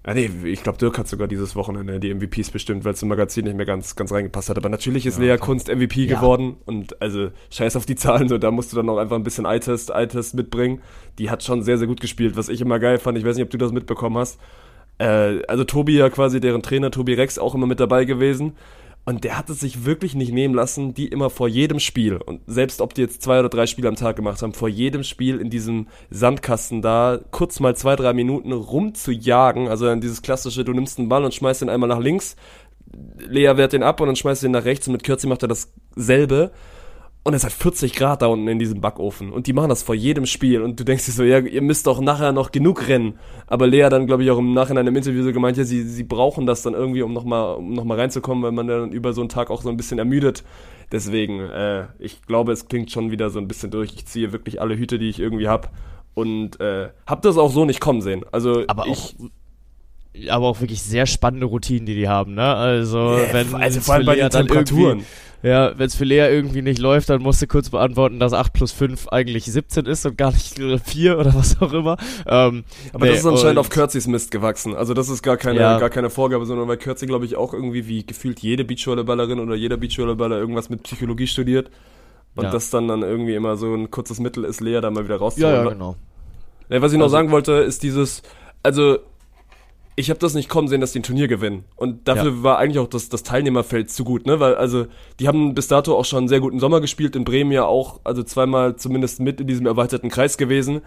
Ja, nee, ich glaube, Dirk hat sogar dieses Wochenende die MVPs bestimmt, weil es im Magazin nicht mehr ganz, ganz reingepasst hat. Aber natürlich ist Lea Kunst MVP Ja. geworden und also scheiß auf die Zahlen, so, da musst du dann noch einfach ein bisschen Eye-Test, Eye-Test mitbringen. Die hat schon sehr, sehr gut gespielt, was ich immer geil fand. Ich weiß nicht, ob du das mitbekommen hast. Äh, also Tobi ja quasi, deren Trainer, Tobi Rex, auch immer mit dabei gewesen. Und der hat es sich wirklich nicht nehmen lassen, die immer vor jedem Spiel, und selbst ob die jetzt zwei oder drei Spiele am Tag gemacht haben, vor jedem Spiel in diesem Sandkasten da kurz mal zwei, drei Minuten rumzujagen. Also dann dieses klassische, du nimmst einen Ball und schmeißt ihn einmal nach links, Lea wehrt den ab und dann schmeißt ihn nach rechts und mit Kürzi macht er dasselbe. Und es hat 40 Grad da unten in diesem Backofen. Und die machen das vor jedem Spiel. Und du denkst dir so, ja, ihr müsst doch nachher noch genug rennen. Aber Lea dann, glaube ich, auch im Nachhinein im Interview so gemeint, ja, sie, sie brauchen das dann irgendwie, um nochmal um noch mal reinzukommen, weil man dann über so einen Tag auch so ein bisschen ermüdet. Deswegen, äh, ich glaube, es klingt schon wieder so ein bisschen durch. Ich ziehe wirklich alle Hüte, die ich irgendwie hab Und äh, hab das auch so nicht kommen sehen. Also Aber ich, auch, aber auch wirklich sehr spannende Routinen, die die haben, ne? Also, Ja, wenn also vor allem bei den Temperaturen. ja, wenn es für Lea irgendwie nicht läuft, dann musst du kurz beantworten, dass 8 plus 5 eigentlich 17 ist und gar nicht 4 oder was auch immer. Ähm, Aber nee, das ist anscheinend auf Kürzis Mist gewachsen. Also das ist gar keine, Ja. gar keine Vorgabe, sondern weil Kürzi, glaube ich, auch irgendwie wie gefühlt jede Beachvolleyballerin oder jeder Beachvolleyballer irgendwas mit Psychologie studiert. Und Ja. das dann dann irgendwie immer so ein kurzes Mittel ist, Lea da mal wieder Ja, rauszuholen. ja, genau. Ja, was ich noch Also- sagen wollte, ist dieses, also ich habe das nicht kommen sehen, dass die ein Turnier gewinnen. Und dafür war eigentlich auch das, das Teilnehmerfeld zu gut, ne? Weil, also, die haben bis dato auch schon einen sehr guten Sommer gespielt, in Bremen ja auch, also zweimal zumindest mit in diesem erweiterten Kreis gewesen.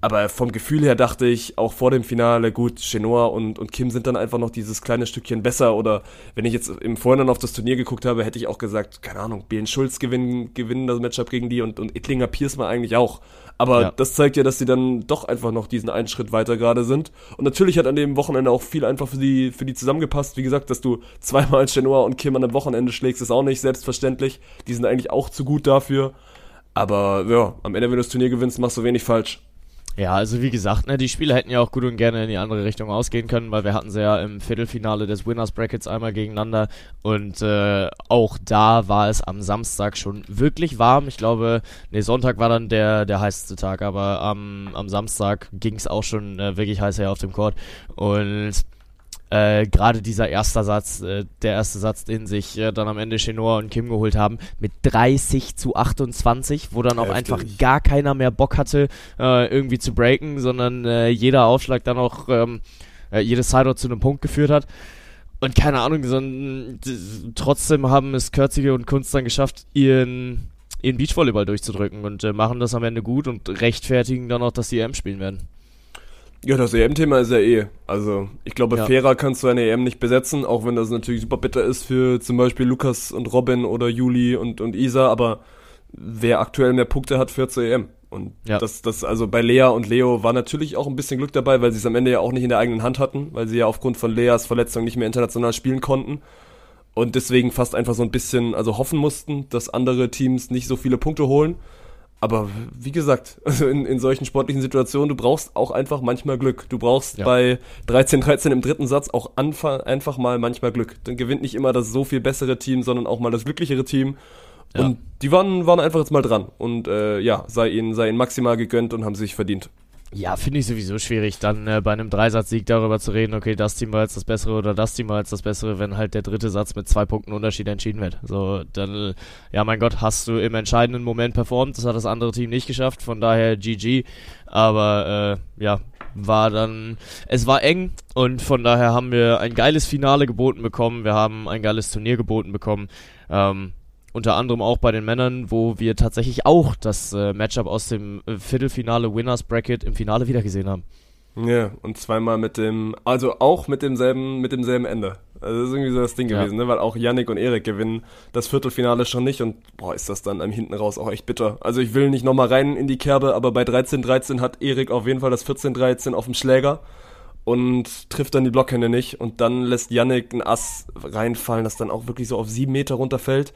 Aber vom Gefühl her dachte ich, auch vor dem Finale, gut, Chenoa und, und Kim sind dann einfach noch dieses kleine Stückchen besser. Oder wenn ich jetzt im Vorhinein auf das Turnier geguckt habe, hätte ich auch gesagt, keine Ahnung, Belen Schulz gewinnen, gewinnen das Matchup gegen die und, und Ittlinger Pierce mal eigentlich auch. Aber Ja. das zeigt ja, dass sie dann doch einfach noch diesen einen Schritt weiter gerade sind. Und natürlich hat an dem Wochenende auch viel einfach für die, für die zusammengepasst. Wie gesagt, dass du zweimal Chenoa und Kim an einem Wochenende schlägst, ist auch nicht selbstverständlich. Die sind eigentlich auch zu gut dafür. Aber ja, am Ende, wenn du das Turnier gewinnst, machst du wenig falsch. Ja, also wie gesagt, ne, die Spiele hätten ja auch gut und gerne in die andere Richtung ausgehen können, weil wir hatten sie ja im Viertelfinale des Winners Brackets einmal gegeneinander und äh, auch da war es am Samstag schon wirklich warm. Ich glaube, nee, Sonntag war dann der, der heißeste Tag, aber am, am Samstag ging es auch schon äh, wirklich heiß her auf dem Court und äh, gerade dieser erste Satz, äh, der erste Satz, den sich äh, dann am Ende Chenoa und Kim geholt haben, mit 30 zu 28, wo dann auch Heftig. einfach gar keiner mehr Bock hatte, äh, irgendwie zu breaken, sondern äh, jeder Aufschlag dann auch, ähm, äh, jedes Sideout zu einem Punkt geführt hat. Und keine Ahnung, sondern trotzdem haben es Kürzige und Kunst dann geschafft, ihren, ihren Beachvolleyball durchzudrücken und machen das am Ende gut und rechtfertigen dann auch, dass die EM spielen werden. Ja, das EM-Thema ist ja eh. Also, ich glaube, Ja. fairer kannst du eine EM nicht besetzen, auch wenn das natürlich super bitter ist für zum Beispiel Lukas und Robin oder Juli und, und Isa, aber wer aktuell mehr Punkte hat, führt zur EM. Und Ja. das, das, also bei Lea und Leo war natürlich auch ein bisschen Glück dabei, weil sie es am Ende ja auch nicht in der eigenen Hand hatten, weil sie ja aufgrund von Leas Verletzung nicht mehr international spielen konnten. Und deswegen fast einfach so ein bisschen, also hoffen mussten, dass andere Teams nicht so viele Punkte holen. Aber wie gesagt, also in, in solchen sportlichen Situationen, du brauchst auch einfach manchmal Glück. Du brauchst Ja. bei 13-13 im dritten Satz auch einfach mal manchmal Glück. Dann gewinnt nicht immer das so viel bessere Team, sondern auch mal das glücklichere Team. Ja. Und die waren, waren einfach jetzt mal dran. Und äh, ja, sei ihnen, sei ihnen maximal gegönnt und haben sich verdient. Ja, finde ich sowieso schwierig, dann äh, bei einem Dreisatzsieg darüber zu reden, okay, das Team war jetzt das Bessere oder das Team war jetzt das Bessere, wenn halt der dritte Satz mit zwei Punkten Unterschied entschieden wird. So, dann, äh, ja, mein Gott, hast du im entscheidenden Moment performt, das hat das andere Team nicht geschafft, von daher GG. Aber, äh, ja, war dann, es war eng und von daher haben wir ein geiles Finale geboten bekommen, wir haben ein geiles Turnier geboten bekommen. Ähm, unter anderem auch bei den Männern, wo wir tatsächlich auch das äh, Matchup aus dem äh, Viertelfinale Winners Bracket im Finale wiedergesehen haben. Ja, und zweimal mit dem, also auch mit demselben, mit demselben Ende. Also das ist irgendwie so das Ding Ja. gewesen, ne? weil auch Yannick und Erik gewinnen das Viertelfinale schon nicht und boah, ist das dann am hinten raus auch echt bitter. Also ich will nicht nochmal rein in die Kerbe, aber bei 13-13 hat Erik auf jeden Fall das 14-13 auf dem Schläger und trifft dann die Blockhände nicht und dann lässt Yannick ein Ass reinfallen, das dann auch wirklich so auf sieben Meter runterfällt.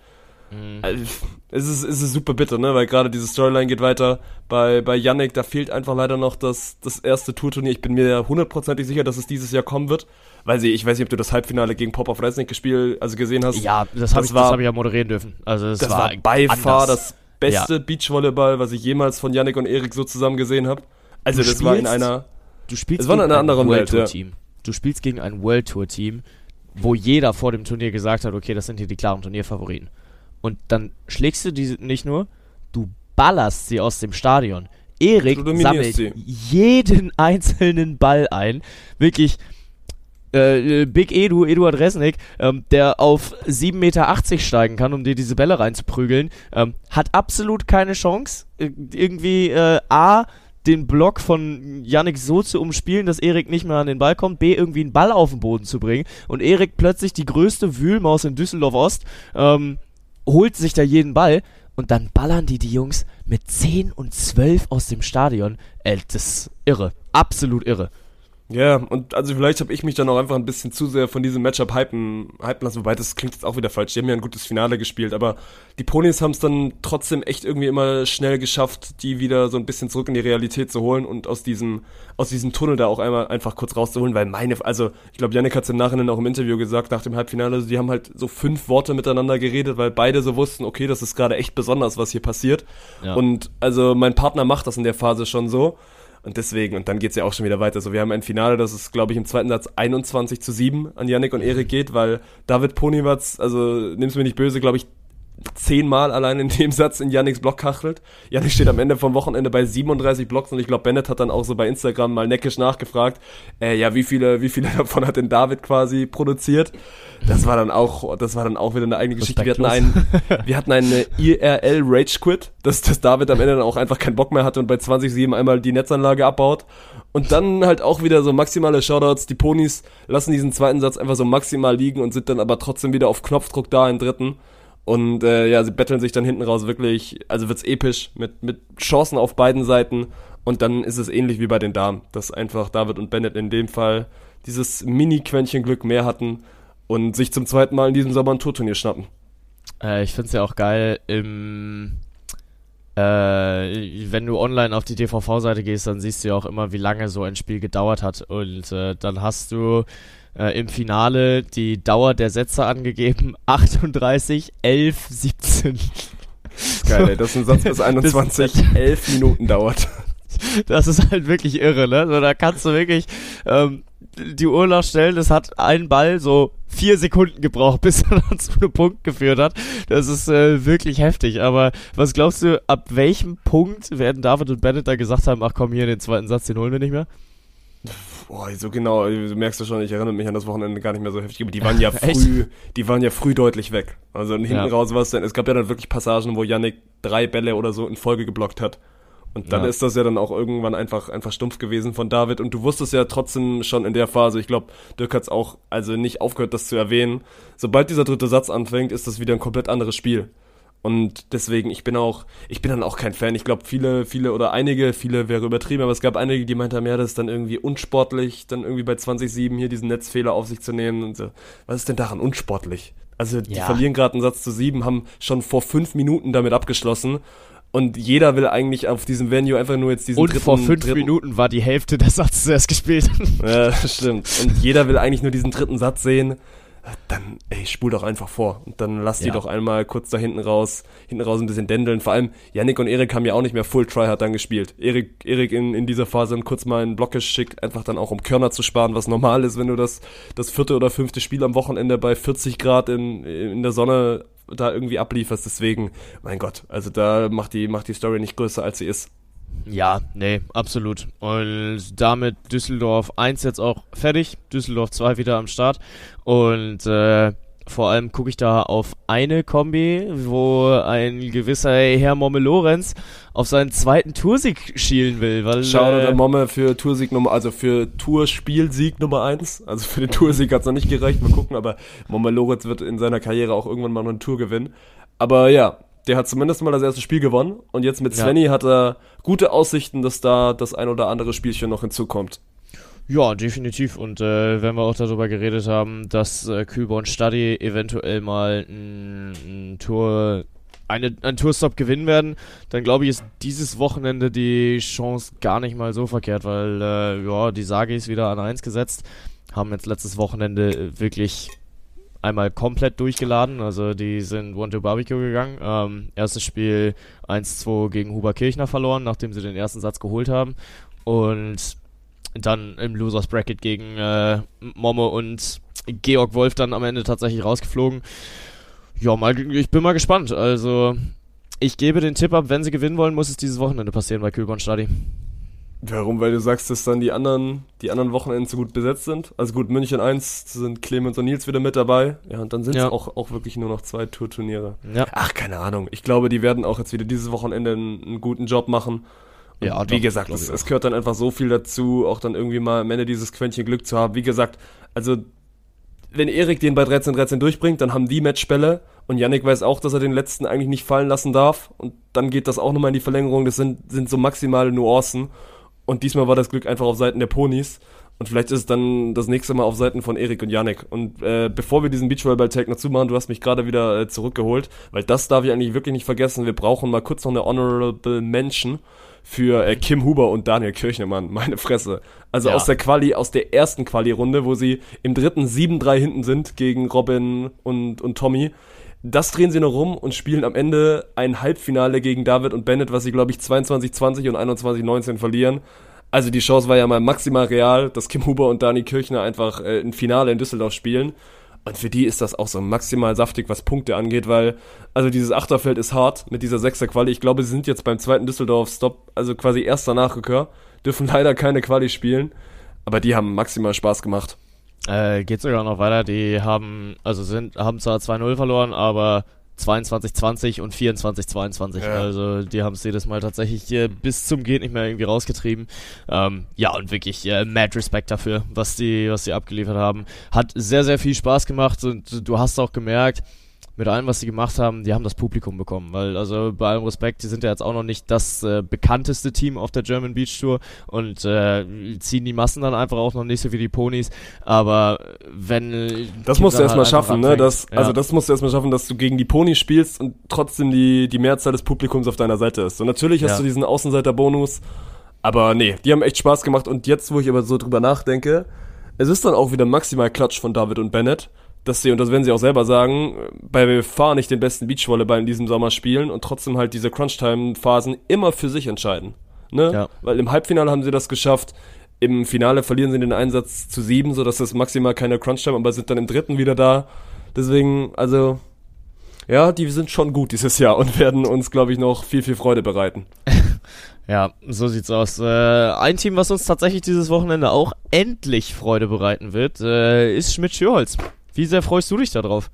Also, es ist, es ist super bitter, ne? Weil gerade diese Storyline geht weiter. Bei, bei Yannick, da fehlt einfach leider noch das, das erste Tourturnier. Ich bin mir hundertprozentig sicher, dass es dieses Jahr kommen wird. Weil sie, ich weiß nicht, ob du das Halbfinale gegen Pop of Resnick gespielt, also gesehen hast. Ja, das habe Das ich, war- das hab ich ja moderieren dürfen. Also es das war, war far anders. das beste Beachvolleyball, was ich jemals von Yannick und Erik so zusammen gesehen habe. Also Du das war in spielst einer. Du spielst es war in gegen einer ein anderen Welt, Team. du spielst gegen ein World Tour Team, wo jeder vor dem Turnier gesagt hat, okay, das sind hier die klaren Turnierfavoriten. Und dann schlägst du die nicht nur, du ballerst sie aus dem Stadion. Erik sammelt sie. jeden einzelnen Ball ein. Wirklich, äh, Big Edu, Eduard Resnick, ähm, der auf 7,80 Meter steigen kann, um dir diese Bälle reinzuprügeln, ähm, hat absolut keine Chance. Äh, irgendwie äh, A, den Block von Yannick so zu umspielen, dass Erik nicht mehr an den Ball kommt, B, irgendwie einen Ball auf den Boden zu bringen und Erik plötzlich die größte Wühlmaus in Düsseldorf Ost, ähm, holt sich da jeden Ball und dann ballern die die Jungs mit 10 und 12 aus dem Stadion. Ey, das ist irre. Absolut irre. Ja, und also vielleicht habe ich mich dann auch einfach ein bisschen zu sehr von diesem Matchup hypen, hypen lassen, wobei das klingt jetzt auch wieder falsch. Die haben ja ein gutes Finale gespielt, aber die Ponys haben es dann trotzdem echt irgendwie immer schnell geschafft, die wieder so ein bisschen zurück in die Realität zu holen und aus diesem, aus diesem Tunnel da auch einmal einfach kurz rauszuholen, weil meine, also ich glaube, Yannick hat es im Nachhinein auch im Interview gesagt, nach dem Halbfinale, also die haben halt so fünf Worte miteinander geredet, weil beide so wussten, okay, das ist gerade echt besonders, was hier passiert. Ja. Und also mein Partner macht das in der Phase schon so. Und deswegen, und dann geht's ja auch schon wieder weiter. So, wir haben ein Finale, das ist, glaube ich, im zweiten Satz 21 zu 7 an Yannick und Erik geht, weil David Ponywatz, also nimm's mir nicht böse, glaube ich, zehnmal allein in dem Satz in Yannicks Block kachelt. Yannick steht am Ende vom Wochenende bei 37 Blocks und ich glaube, Bennett hat dann auch so bei Instagram mal neckisch nachgefragt, äh, ja, wie viele, wie viele davon hat denn David quasi produziert? Das war dann auch, das war dann auch wieder eine eigene Geschichte. Wir hatten einen, wir hatten eine IRL Rage Quit, dass, dass David am Ende dann auch einfach keinen Bock mehr hatte und bei 20-7 einmal die Netzanlage abbaut. Und dann halt auch wieder so maximale Shoutouts. Die Ponys lassen diesen zweiten Satz einfach so maximal liegen und sind dann aber trotzdem wieder auf Knopfdruck da im dritten. Und äh, ja, sie betteln sich dann hinten raus wirklich, also wird's episch mit, mit Chancen auf beiden Seiten. Und dann ist es ähnlich wie bei den Damen, dass einfach David und Bennett in dem Fall dieses Mini-Quäntchen Glück mehr hatten und sich zum zweiten Mal in diesem Sommer ein Tourturnier schnappen. Äh, ich find's ja auch geil, im, äh, wenn du online auf die DVV-Seite gehst, dann siehst du ja auch immer, wie lange so ein Spiel gedauert hat. Und äh, dann hast du äh, im Finale die Dauer der Sätze angegeben, 38, 11, 17. Geil, ey, dass ein Satz bis 21 elf Minuten dauert. Das ist halt wirklich irre, ne? So, da kannst du wirklich ähm, die Uhr nachstellen, es hat ein Ball so vier Sekunden gebraucht, bis er dann zu einem Punkt geführt hat. Das ist äh, wirklich heftig. Aber was glaubst du, ab welchem Punkt werden David und Bennett da gesagt haben, ach komm hier, den zweiten Satz, den holen wir nicht mehr? Boah, so genau, du merkst ja schon, ich erinnere mich an das Wochenende gar nicht mehr so heftig, aber die waren ja früh, die waren ja früh deutlich weg. Also hinten Ja. raus war es dann, es gab ja dann wirklich Passagen, wo Yannick drei Bälle oder so in Folge geblockt hat. Und dann Ja. ist das ja dann auch irgendwann einfach, einfach stumpf gewesen von David. Und du wusstest ja trotzdem schon in der Phase, ich glaube, Dirk hat's auch, also nicht aufgehört, das zu erwähnen. Sobald dieser dritte Satz anfängt, ist das wieder ein komplett anderes Spiel. Und deswegen, ich bin auch, ich bin dann auch kein Fan. Ich glaube, viele, viele oder einige, viele wäre übertrieben, aber es gab einige, die meinten, ja, das ist dann irgendwie unsportlich, dann irgendwie bei 20-7 hier diesen Netzfehler auf sich zu nehmen und so. Was ist denn daran unsportlich? Also, die Ja. verlieren gerade einen Satz zu sieben, haben schon vor fünf Minuten damit abgeschlossen. Und jeder will eigentlich auf diesem Venue einfach nur jetzt diesen Und dritten, vor fünf dritten, Minuten war die Hälfte des Satzes erst gespielt. ja, das stimmt. Und jeder will eigentlich nur diesen dritten Satz sehen. Dann, ey, spul doch einfach vor. Und dann lass die Ja. doch einmal kurz da hinten raus, hinten raus ein bisschen dändeln. Vor allem, Yannick und Erik haben ja auch nicht mehr Full Try hat dann gespielt. Erik, Erik in, in dieser Phase dann kurz mal einen Block geschickt, einfach dann auch um Körner zu sparen, was normal ist, wenn du das, das vierte oder fünfte Spiel am Wochenende bei 40 Grad in, in der Sonne da irgendwie ablieferst. Deswegen, mein Gott, also da macht die, macht die Story nicht größer, als sie ist. Ja, nee, absolut. Und damit Düsseldorf 1 jetzt auch fertig, Düsseldorf 2 wieder am Start. Und äh, vor allem gucke ich da auf eine Kombi, wo ein gewisser Herr Momme Lorenz auf seinen zweiten Toursieg schielen will. Weil, Shoutout äh, an Momme für Toursieg Nummer, also für Tourspielsieg Nummer eins. Also für den Toursieg hat's noch nicht gereicht, mal gucken, aber Momme Lorenz wird in seiner Karriere auch irgendwann mal noch eine Tour gewinnen. Aber ja, der hat zumindest mal das erste Spiel gewonnen und jetzt mit Ja. Svenny hat er gute Aussichten, dass da das ein oder andere Spielchen noch hinzukommt. Ja, definitiv. Und äh, wenn wir auch darüber geredet haben, dass äh, Kühlborn Study eventuell mal ein, ein Tour, eine, ein Tourstop gewinnen werden, dann glaube ich, ist dieses Wochenende die Chance gar nicht mal so verkehrt, weil äh, ja, die Sage ist wieder an 1 gesetzt, haben jetzt letztes Wochenende wirklich einmal komplett durchgeladen. Also die sind One to Barbecue gegangen. Ähm, erstes Spiel 1-2 gegen Huber Kirchner verloren, nachdem sie den ersten Satz geholt haben. Und dann im Losers Bracket gegen äh, Momme und Georg Wolf dann am Ende tatsächlich rausgeflogen. Ja, mal, ich bin mal gespannt. Also, ich gebe den Tipp ab, wenn sie gewinnen wollen, muss es dieses Wochenende passieren bei Kühlborn Stadi. Warum? Weil du sagst, dass dann die anderen, die anderen Wochenenden so gut besetzt sind. Also gut, München 1 sind Clemens und Nils wieder mit dabei. Ja, und dann sind es Ja. auch, auch wirklich nur noch zwei Tourturniere. Ja. Ach, keine Ahnung. Ich glaube, die werden auch jetzt wieder dieses Wochenende einen, einen guten Job machen. Und Ja, wie doch, gesagt, es, es gehört dann einfach so viel dazu, auch dann irgendwie mal am Ende dieses Quäntchen Glück zu haben. Wie gesagt, also wenn Erik den bei 13-13 durchbringt, dann haben die Matchbälle und Yannick weiß auch, dass er den letzten eigentlich nicht fallen lassen darf und dann geht das auch nochmal in die Verlängerung. Das sind, sind so maximale Nuancen und diesmal war das Glück einfach auf Seiten der Ponys und vielleicht ist es dann das nächste Mal auf Seiten von Erik und Yannick. Und äh, bevor wir diesen Beachvolleyball-Tag noch zumachen, du hast mich gerade wieder äh, zurückgeholt, weil das darf ich eigentlich wirklich nicht vergessen. Wir brauchen mal kurz noch eine Honorable Mention für äh, Kim Huber und Daniel Kirchnemann. Meine Fresse. Also Ja. aus der Quali, aus der ersten Quali-Runde, wo sie im dritten 7-3 hinten sind gegen Robin und, und Tommy. Das drehen sie noch rum und spielen am Ende ein Halbfinale gegen David und Bennett, was sie, glaube ich, 22-20 und 21-19 verlieren. Also die Chance war ja mal maximal real, dass Kim Huber und Dani Kirchner einfach äh, ein Finale in Düsseldorf spielen. Und für die ist das auch so maximal saftig, was Punkte angeht, weil, also dieses Achterfeld ist hart mit dieser Sechser-Quali. Ich glaube, sie sind jetzt beim zweiten Düsseldorf-Stop, also quasi erster Nachrücker, dürfen leider keine Quali spielen, aber die haben maximal Spaß gemacht. Äh, geht sogar noch weiter. Die haben, also sind, haben zwar 2-0 verloren, aber 22-20 und 24-22. Ja. Also die haben es jedes Mal tatsächlich äh, bis zum Geht nicht mehr irgendwie rausgetrieben. Ähm, ja, und wirklich äh, mad Respekt dafür, was die, was die abgeliefert haben. Hat sehr, sehr viel Spaß gemacht und du hast auch gemerkt, mit allem, was sie gemacht haben, die haben das Publikum bekommen. Weil, also bei allem Respekt, die sind ja jetzt auch noch nicht das äh, bekannteste Team auf der German Beach Tour und äh, ziehen die Massen dann einfach auch noch nicht so wie die Ponys. Aber wenn. Das musst du dann erstmal halt schaffen, ne? Das, ja. Also das musst du erstmal schaffen, dass du gegen die Ponys spielst und trotzdem die, die Mehrzahl des Publikums auf deiner Seite ist. Und natürlich hast Ja. du diesen Außenseiter-Bonus, aber nee, die haben echt Spaß gemacht. Und jetzt, wo ich aber so drüber nachdenke, es ist dann auch wieder maximal Klatsch von David und Bennett, dass sie, und das werden sie auch selber sagen, bei Fahr nicht den besten Beachvolleyball in diesem Sommer spielen und trotzdem halt diese Crunch-Time-Phasen immer für sich entscheiden. Ne? Ja. Weil im Halbfinale haben sie das geschafft, im Finale verlieren sie den Einsatz zu sieben, sodass das maximal keine Crunch-Time, aber sind dann im dritten wieder da. Deswegen, also, ja, die sind schon gut dieses Jahr und werden uns, glaube ich, noch viel, viel Freude bereiten. Ja, so sieht's aus. Äh, ein Team, was uns tatsächlich dieses Wochenende auch endlich Freude bereiten wird, äh, ist Schmidt-Schürholz. Wie sehr freust du dich darauf?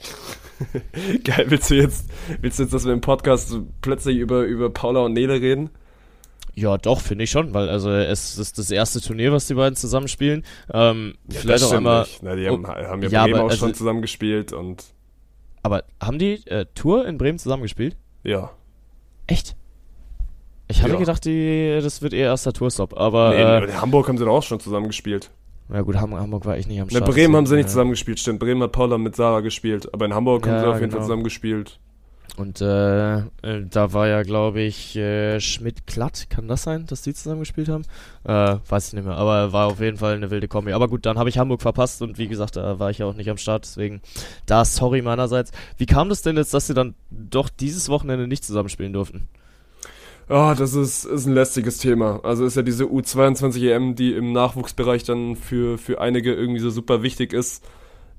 Geil, willst du jetzt, willst du jetzt, dass wir im Podcast plötzlich über, über Paula und Nele reden? Ja, doch, finde ich schon, weil also es ist das erste Turnier, was die beiden zusammenspielen. Ähm, vielleicht auch einmal. Na, die haben, Oh, haben ja, ja, Bremen auch also- schon zusammengespielt und Aber haben die äh, Tour in Bremen zusammengespielt? ja. Echt? Ich hatte Ja. gedacht, die, das wird ihr erster Tourstop, aber Nee, äh, in Hamburg haben sie doch auch schon zusammengespielt. Ja gut, Ham Hamburg war ich nicht am In Start. Bremen haben sie nicht deswegen, zusammengespielt, stimmt. Bremen hat Paula mit Sarah gespielt, aber in Hamburg haben Ja, sie auf jeden genau. Fall zusammengespielt. Und äh, äh, da war ja, glaube ich, äh, Schmidt-Klatt, kann das sein, dass die zusammengespielt haben? Äh, weiß ich nicht mehr, aber war auf jeden Fall eine wilde Kombi. Aber gut, dann habe ich Hamburg verpasst und wie gesagt, da war ich ja auch nicht am Start, deswegen da sorry meinerseits. Wie kam das denn jetzt, dass sie dann doch dieses Wochenende nicht zusammenspielen durften? Ah, das ist, ist ein lästiges Thema. Also ist ja diese U22 EM, die im Nachwuchsbereich dann für, für einige irgendwie so super wichtig ist.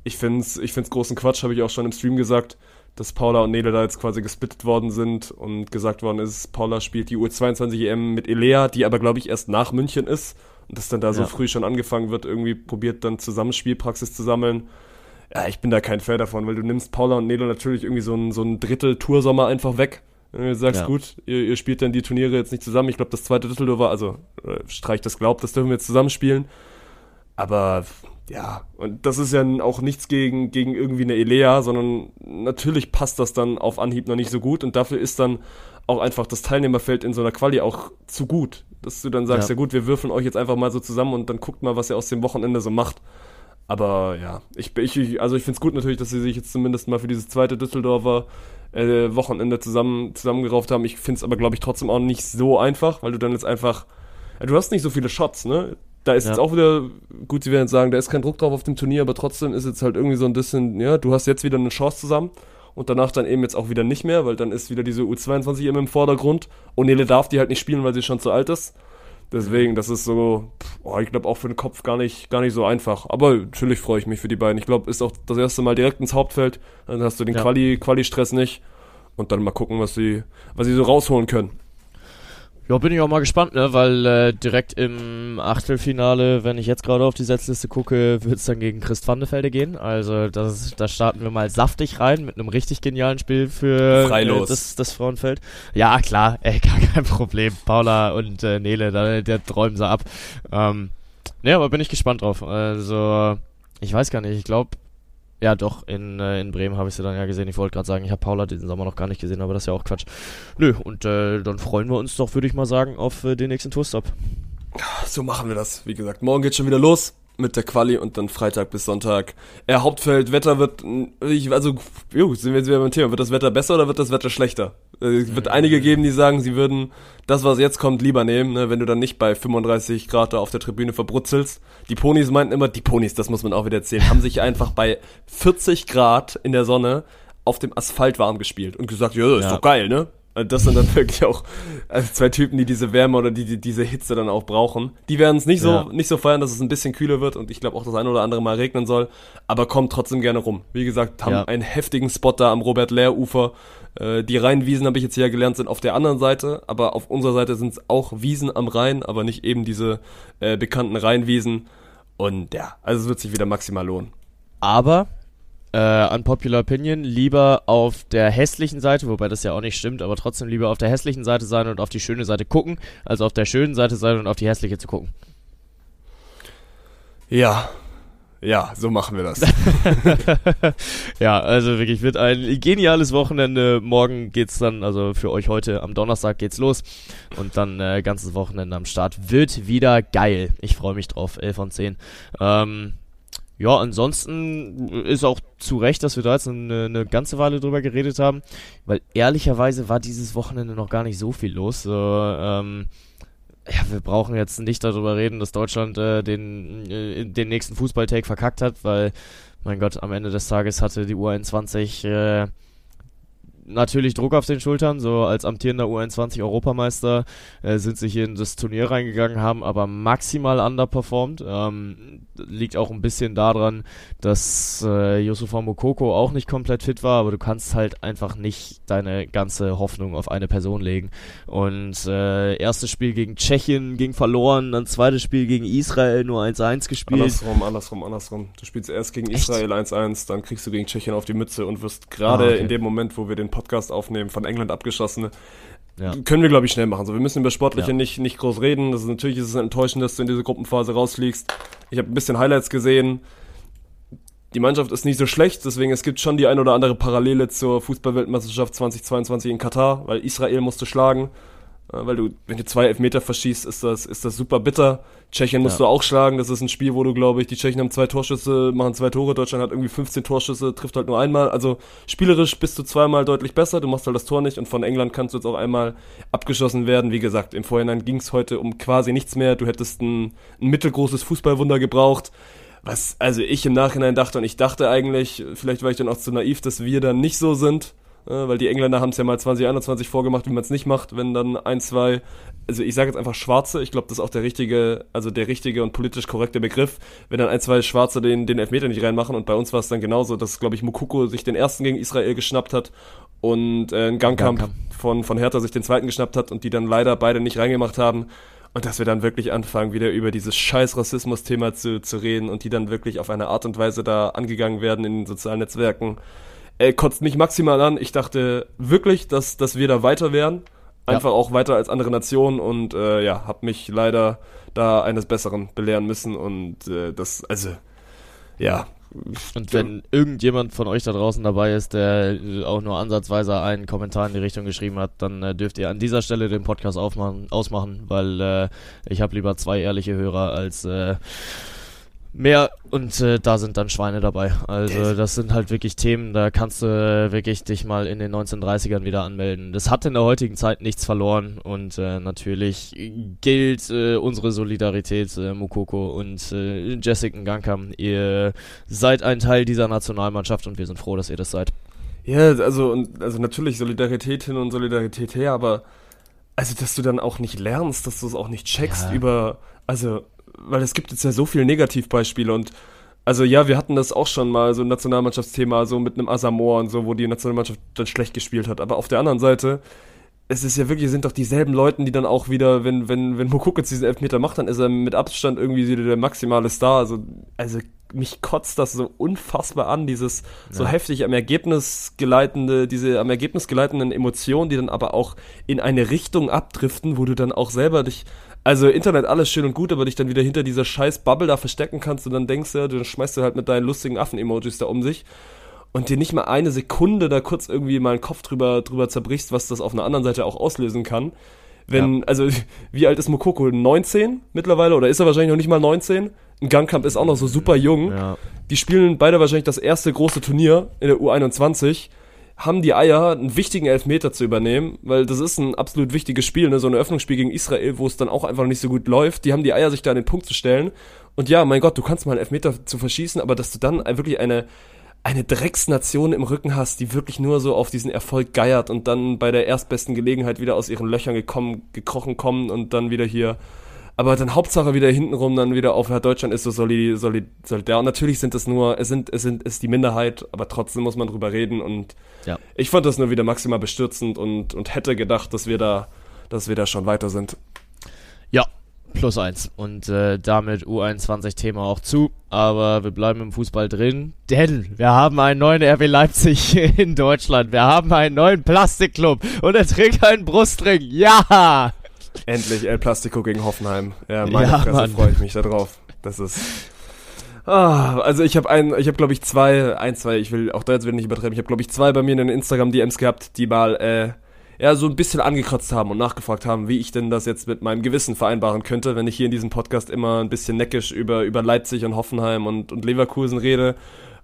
Ich find's, ich find's großen Quatsch, habe ich auch schon im Stream gesagt, dass Paula und Nele da jetzt quasi gesplittet worden sind und gesagt worden ist, Paula spielt die U22 EM mit Elea, die aber glaube ich erst nach München ist und dass dann da so Ja. früh schon angefangen wird, irgendwie probiert dann Zusammenspielpraxis zu sammeln. Ja, ich bin da kein Fan davon, weil du nimmst Paula und Nele natürlich irgendwie so ein, so ein Drittel Toursommer einfach weg. Wenn du sagst, Ja. gut, ihr, ihr spielt dann die Turniere jetzt nicht zusammen. Ich glaube, das zweite Drittel war, also äh, streich das glaubt, das dürfen wir jetzt zusammenspielen. Aber ja, und das ist ja auch nichts gegen, gegen irgendwie eine Elea, sondern natürlich passt das dann auf Anhieb noch nicht so gut und dafür ist dann auch einfach das Teilnehmerfeld in so einer Quali auch zu gut. Dass du dann sagst, ja, Ja. gut, wir würfeln euch jetzt einfach mal so zusammen und dann guckt mal, was ihr aus dem Wochenende so macht. Aber ja, ich, ich also ich finde es gut natürlich, dass sie sich jetzt zumindest mal für dieses zweite Düsseldorfer äh, Wochenende zusammen zusammengerauft haben. Ich finde es aber, glaube ich, trotzdem auch nicht so einfach, weil du dann jetzt einfach, ja, du hast nicht so viele Shots, ne? Da ist Ja. jetzt auch wieder, gut, sie werden sagen, da ist kein Druck drauf auf dem Turnier, aber trotzdem ist jetzt halt irgendwie so ein bisschen, ja, du hast jetzt wieder eine Chance zusammen und danach dann eben jetzt auch wieder nicht mehr, weil dann ist wieder diese U22 eben im Vordergrund und Nele darf die halt nicht spielen, weil sie schon zu alt ist. Deswegen, das ist so, pff, oh, ich glaube auch für den Kopf gar nicht, gar nicht so einfach. Aber natürlich freue ich mich für die beiden. Ich glaube, ist auch das erste Mal direkt ins Hauptfeld. Dann hast du den Ja. Quali, Quali-Stress nicht. Und dann mal gucken, was sie, was sie so rausholen können. Ja, bin ich auch mal gespannt, ne? Weil äh, direkt im Achtelfinale, wenn ich jetzt gerade auf die Setzliste gucke, wird es dann gegen Christ Vandefelde gehen. Also das, da starten wir mal saftig rein mit einem richtig genialen Spiel für. Äh, das, das Frauenfeld. Ja, klar, ey, gar kein Problem. Paula und äh, Nele, da, der träumen sie ab. Ähm, ne, aber bin ich gespannt drauf. Also, ich weiß gar nicht, ich glaube, ja doch, in, äh, in Bremen habe ich sie dann ja gesehen. Ich wollte gerade sagen, ich habe Paula diesen Sommer noch gar nicht gesehen, aber das ist ja auch Quatsch. Nö, und äh, dann freuen wir uns doch, würde ich mal sagen, auf äh, den nächsten Tourstop. So machen wir das. Wie gesagt, morgen geht's schon wieder los mit der Quali und dann Freitag bis Sonntag. Äh, Hauptfeld, Wetter wird, ich, also, jo, sind wir jetzt wieder beim Thema. Wird das Wetter besser oder wird das Wetter schlechter? Es wird einige geben, die sagen, sie würden das, was jetzt kommt, lieber nehmen, ne, wenn du dann nicht bei 35 Grad da auf der Tribüne verbrutzelst. Die Ponys meinten immer, die Ponys, das muss man auch wieder erzählen, haben sich einfach bei 40 Grad in der Sonne auf dem Asphalt warm gespielt und gesagt, ja, ist Ja. doch geil, ne? Also Das sind dann wirklich auch also zwei Typen, die diese Wärme oder die, die diese Hitze dann auch brauchen. Die werden es nicht so Ja. nicht so feiern, dass es ein bisschen kühler wird und ich glaube auch das eine oder andere Mal regnen soll, aber kommt trotzdem gerne rum. Wie gesagt, haben Ja. einen heftigen Spot da am Robert Lehr Ufer. Äh, die Rheinwiesen habe ich jetzt hier gelernt, sind auf der anderen Seite, aber auf unserer Seite sind es auch Wiesen am Rhein, aber nicht eben diese äh, bekannten Rheinwiesen. Und ja, also es wird sich wieder maximal lohnen. Aber, äh, unpopular opinion, lieber auf der hässlichen Seite, wobei das ja auch nicht stimmt, aber trotzdem lieber auf der hässlichen Seite sein und auf die schöne Seite gucken, als auf der schönen Seite sein und auf die hässliche zu gucken. Ja, ja, so machen wir das. ja, also wirklich wird ein geniales Wochenende. Morgen geht's dann, also für euch heute am Donnerstag geht's los und dann äh, ganzes Wochenende am Start. Wird wieder geil. Ich freue mich drauf. 11 von 10. Ähm, ja, ansonsten ist auch zu Recht, dass wir da jetzt eine, eine ganze Weile drüber geredet haben, weil ehrlicherweise war dieses Wochenende noch gar nicht so viel los. So, ähm, ja, wir brauchen jetzt nicht darüber reden, dass Deutschland äh, den, äh, den nächsten Fußballtake verkackt hat, weil, mein Gott, am Ende des Tages hatte die U21 äh, natürlich Druck auf den Schultern, so als amtierender U21-Europameister äh, sind sie hier in das Turnier reingegangen, haben aber maximal underperformed. Ähm, liegt auch ein bisschen daran, dass äh, Yusufa Mokoko auch nicht komplett fit war, aber du kannst halt einfach nicht deine ganze Hoffnung auf eine Person legen. Und äh, erstes Spiel gegen Tschechien ging verloren, dann zweites Spiel gegen Israel nur 1-1 gespielt. Andersrum, andersrum, andersrum. Du spielst erst gegen Echt? Israel 1-1, dann kriegst du gegen Tschechien auf die Mütze und wirst gerade Ah, okay. in dem Moment, wo wir den Podcast aufnehmen, von England abgeschossen. Ja. Können wir, glaube ich, schnell machen. So, wir müssen über Sportliche Ja. nicht, nicht groß reden. Das ist, natürlich ist es enttäuschend, dass du in diese Gruppenphase rausfliegst. Ich habe ein bisschen Highlights gesehen. Die Mannschaft ist nicht so schlecht, deswegen es gibt schon die ein oder andere Parallele zur Fußballweltmeisterschaft 2022 in Katar, weil Israel musste schlagen. Äh, Weil du, wenn du zwei Elfmeter verschießt, ist das, ist das super bitter. Tschechien musst Ja. du auch schlagen. Das ist ein Spiel, wo du, glaube ich, die Tschechen haben zwei Torschüsse, machen zwei Tore. Deutschland hat irgendwie 15 Torschüsse, trifft halt nur einmal. Also spielerisch bist du zweimal deutlich besser. Du machst halt das Tor nicht. Und von England kannst du jetzt auch einmal abgeschossen werden. Wie gesagt, im Vorhinein ging es heute um quasi nichts mehr. Du hättest ein, ein mittelgroßes Fußballwunder gebraucht. Was, also ich im Nachhinein dachte, und ich dachte eigentlich, vielleicht war ich dann auch zu naiv, dass wir dann nicht so sind, weil die Engländer haben es ja mal 2021 vorgemacht, wie man es nicht macht, wenn dann ein, zwei, also ich sage jetzt einfach Schwarze, ich glaube, das ist auch der richtige, also der richtige und politisch korrekte Begriff, wenn dann ein, zwei Schwarze den, den Elfmeter nicht reinmachen und bei uns war es dann genauso, dass, glaube ich, Mukoko sich den ersten gegen Israel geschnappt hat und äh, ein Gangkamp Gangkamp. von, von Hertha sich den zweiten geschnappt hat und die dann leider beide nicht reingemacht haben. Und dass wir dann wirklich anfangen, wieder über dieses scheiß Rassismus-Thema zu, zu reden und die dann wirklich auf eine Art und Weise da angegangen werden in den sozialen Netzwerken, äh, kotzt mich maximal an. Ich dachte wirklich, dass, dass wir da weiter wären. Einfach auch weiter als andere Nationen und äh, ja, hab mich leider da eines Besseren belehren müssen und äh, das, also, ja. Und wenn irgendjemand von euch da draußen dabei ist, der auch nur ansatzweise einen Kommentar in die Richtung geschrieben hat, dann äh, dürft ihr an dieser Stelle den Podcast aufmachen, ausmachen, weil äh, ich habe lieber zwei ehrliche Hörer als äh, mehr und äh, da sind dann Schweine dabei. Also das sind halt wirklich Themen, da kannst du äh, wirklich dich mal in den 1930ern wieder anmelden. Das hat in der heutigen Zeit nichts verloren und äh, natürlich gilt äh, unsere Solidarität, äh, Mukoko und äh, Jessica Gankam. Ihr seid ein Teil dieser Nationalmannschaft und wir sind froh, dass ihr das seid. Ja, also, und, also natürlich Solidarität hin und Solidarität her, aber also dass du dann auch nicht lernst, dass du es auch nicht checkst Ja. über, also, weil es gibt jetzt ja so viele Negativbeispiele und also ja, wir hatten das auch schon mal, so ein Nationalmannschaftsthema, so mit einem Asamoah und so, wo die Nationalmannschaft dann schlecht gespielt hat. Aber auf der anderen Seite, es ist ja wirklich, es sind doch dieselben Leuten, die dann auch wieder, wenn, wenn, wenn Mokoko jetzt diesen Elfmeter macht, dann ist er mit Abstand irgendwie wieder der maximale Star. Also, also mich kotzt das so unfassbar an, dieses so heftig am Ergebnis geleitende, diese am Ergebnis geleitenden Emotionen, die dann aber auch in eine Richtung abdriften, wo du dann auch selber dich, also Internet alles schön und gut, aber dich dann wieder hinter dieser scheiß Bubble da verstecken kannst und dann denkst du, du schmeißt du halt mit deinen lustigen Affen-Emojis da um sich und dir nicht mal eine Sekunde da kurz irgendwie mal einen Kopf drüber, drüber zerbrichst, was das auf einer anderen Seite auch auslösen kann. Wenn, also, wie alt ist Mokoko? 19 mittlerweile? Oder ist er wahrscheinlich noch nicht mal 19? Ein Gangkamp ist auch noch so super jung. Ja. Die spielen beide wahrscheinlich das erste große Turnier in der U21, haben die Eier, einen wichtigen Elfmeter zu übernehmen, weil das ist ein absolut wichtiges Spiel, ne? so ein Eröffnungsspiel gegen Israel, wo es dann auch einfach nicht so gut läuft. Die haben die Eier, sich da an den Punkt zu stellen. Und ja, mein Gott, du kannst mal einen Elfmeter zu verschießen, aber dass du dann wirklich eine, eine Drecksnation im Rücken hast, die wirklich nur so auf diesen Erfolg geiert und dann bei der erstbesten Gelegenheit wieder aus ihren Löchern gekommen, gekrochen kommen und dann wieder hier aber dann Hauptsache wieder hintenrum dann wieder auf ja, Deutschland ist so solid, solid, solidär. Und natürlich sind es nur, es sind, es sind, es ist die Minderheit, aber trotzdem muss man drüber reden und Ja. ich fand das nur wieder maximal bestürzend und, und hätte gedacht, dass wir da, dass wir da schon weiter sind. Ja, plus eins. Und äh, damit U21-Thema auch zu. Aber wir bleiben im Fußball drin, denn wir haben einen neuen RB Leipzig in Deutschland. Wir haben einen neuen Plastikclub und er trägt einen Brustring. Ja! Endlich El Plastico gegen Hoffenheim. Ja, meine Ja, Fresse freue ich mich da drauf. Das ist. Ah, also ich habe ein, ich habe glaube ich zwei, ein, zwei, ich will auch da jetzt wieder nicht übertreiben, ich habe glaube ich zwei bei mir in den Instagram DMs gehabt, die mal äh, ja so ein bisschen angekratzt haben und nachgefragt haben, wie ich denn das jetzt mit meinem Gewissen vereinbaren könnte, wenn ich hier in diesem Podcast immer ein bisschen neckisch über über Leipzig und Hoffenheim und und Leverkusen rede.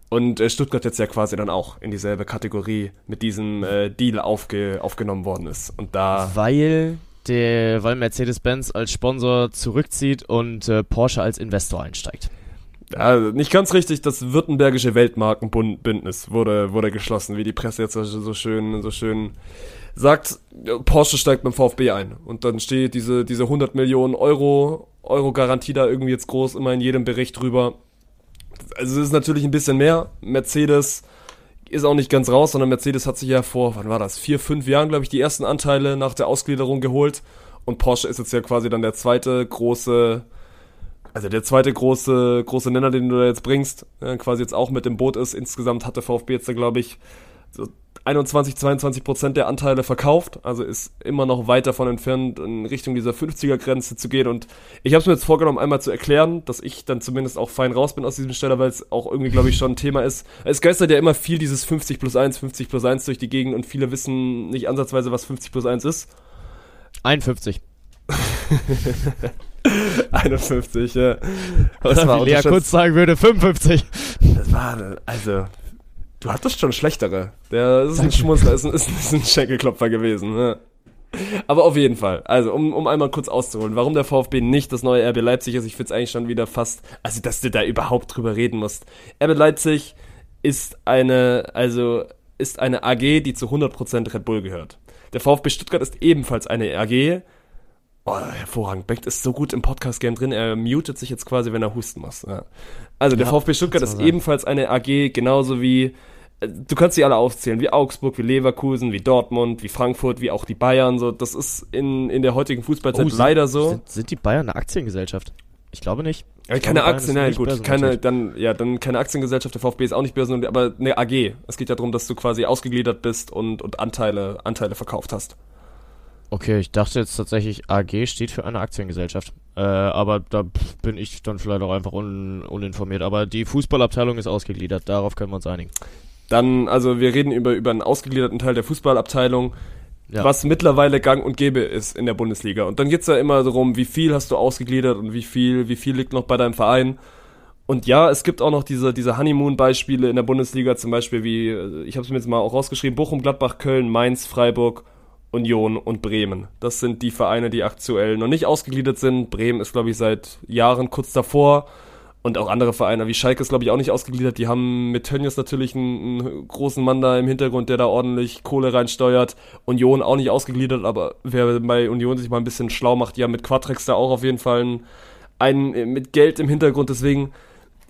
Und äh, Stuttgart jetzt ja quasi dann auch in dieselbe Kategorie mit diesem äh, Deal aufge, aufgenommen worden ist. Und da Weil der, weil Mercedes-Benz als Sponsor zurückzieht und äh, Porsche als Investor einsteigt. Ja, nicht ganz richtig, das württembergische Weltmarkenbündnis wurde, wurde geschlossen, wie die Presse jetzt so- schön, so schön sagt. Porsche steigt beim VfB ein. Und dann steht diese, diese 100 Millionen Euro, Euro Garantie da irgendwie jetzt groß immer in jedem Bericht drüber. Also es ist natürlich ein bisschen mehr. Mercedes ist auch nicht ganz raus, sondern Mercedes hat sich ja vor, wann war das? Vier, fünf Jahren, glaube ich, die ersten Anteile nach der Ausgliederung geholt. Und Porsche ist jetzt ja quasi dann der zweite große, also der zweite große, große Nenner, den du da jetzt bringst, äh, quasi jetzt auch mit dem Boot ist. Insgesamt hat der VfB jetzt da, glaube ich, so 21, 22 Prozent der Anteile verkauft. Also ist immer noch weit davon entfernt, in Richtung dieser 50er-Grenze zu gehen. Und ich habe es mir jetzt vorgenommen, einmal zu erklären, dass ich dann zumindest auch fein raus bin aus diesem Steller, weil es auch irgendwie, glaube ich, schon ein Thema ist. Es geistert ja immer viel dieses 50 plus 1, 50 plus 1 durch die Gegend und viele wissen nicht ansatzweise, was 50 plus 1 ist. 51. 51, ja. Oder war Lea. Kurz sagen würde, 55. Das war, also, du hattest schon schlechtere. Der ist ein Schmunzler, ist ein, ist, ein- ist ein Schenkelklopfer gewesen. Ne? Aber auf jeden Fall, also um, um einmal kurz auszuholen, warum der VfB nicht das neue RB Leipzig ist, ich finde es eigentlich schon wieder fast, also dass du da überhaupt drüber reden musst. RB Leipzig ist eine, also ist eine AG, die zu 100% Red Bull gehört. Der VfB Stuttgart ist ebenfalls eine AG. Oh, hervorragend. Beck ist so gut im Podcast-Game drin, er mutet sich jetzt quasi, wenn er husten muss. Ja. Also der Ja, VfB Stuttgart ist ebenfalls eine AG, genauso wie, du kannst sie alle aufzählen, wie Augsburg, wie Leverkusen, wie Dortmund, wie Frankfurt, wie auch die Bayern. So, das ist in, in der heutigen Fußballzeit Oh, sind- leider so. Sind, sind die Bayern eine Aktiengesellschaft? Ich glaube nicht. Ich keine glaube, Aktien, nein, gut, keine, dann, ja, dann keine Aktiengesellschaft, der VfB ist auch nicht börsen, aber eine AG. Es geht ja darum, dass du quasi ausgegliedert bist und, und Anteile, Anteile verkauft hast. Okay, ich dachte jetzt tatsächlich, AG steht für eine Aktiengesellschaft. Äh, aber da bin ich dann vielleicht auch einfach un, uninformiert. Aber die Fußballabteilung ist ausgegliedert, darauf können wir uns einigen. Dann, also wir reden über, über einen ausgegliederten Teil der Fußballabteilung, Ja. was mittlerweile gang und gäbe ist in der Bundesliga. Und dann geht's ja immer darum, wie viel hast du ausgegliedert und wie viel, wie viel liegt noch bei deinem Verein. Und ja, es gibt auch noch diese, diese Honeymoon-Beispiele in der Bundesliga, zum Beispiel wie, äh, ich habe es mir jetzt mal auch rausgeschrieben, Bochum, Gladbach, Köln, Mainz, Freiburg, Union und Bremen. Das sind die Vereine, die aktuell noch nicht ausgegliedert sind. Bremen ist, glaube ich, seit Jahren kurz davor. Und auch andere Vereine, wie Schalke ist, glaube ich, auch nicht ausgegliedert. Die haben mit Tönnies natürlich einen, einen, großen Mann da im Hintergrund, der da ordentlich Kohle reinsteuert. Union auch nicht ausgegliedert, aber wer bei Union sich mal ein bisschen schlau macht, die haben mit Quatrex da auch auf jeden Fall einen, einen mit Geld im Hintergrund. Deswegen,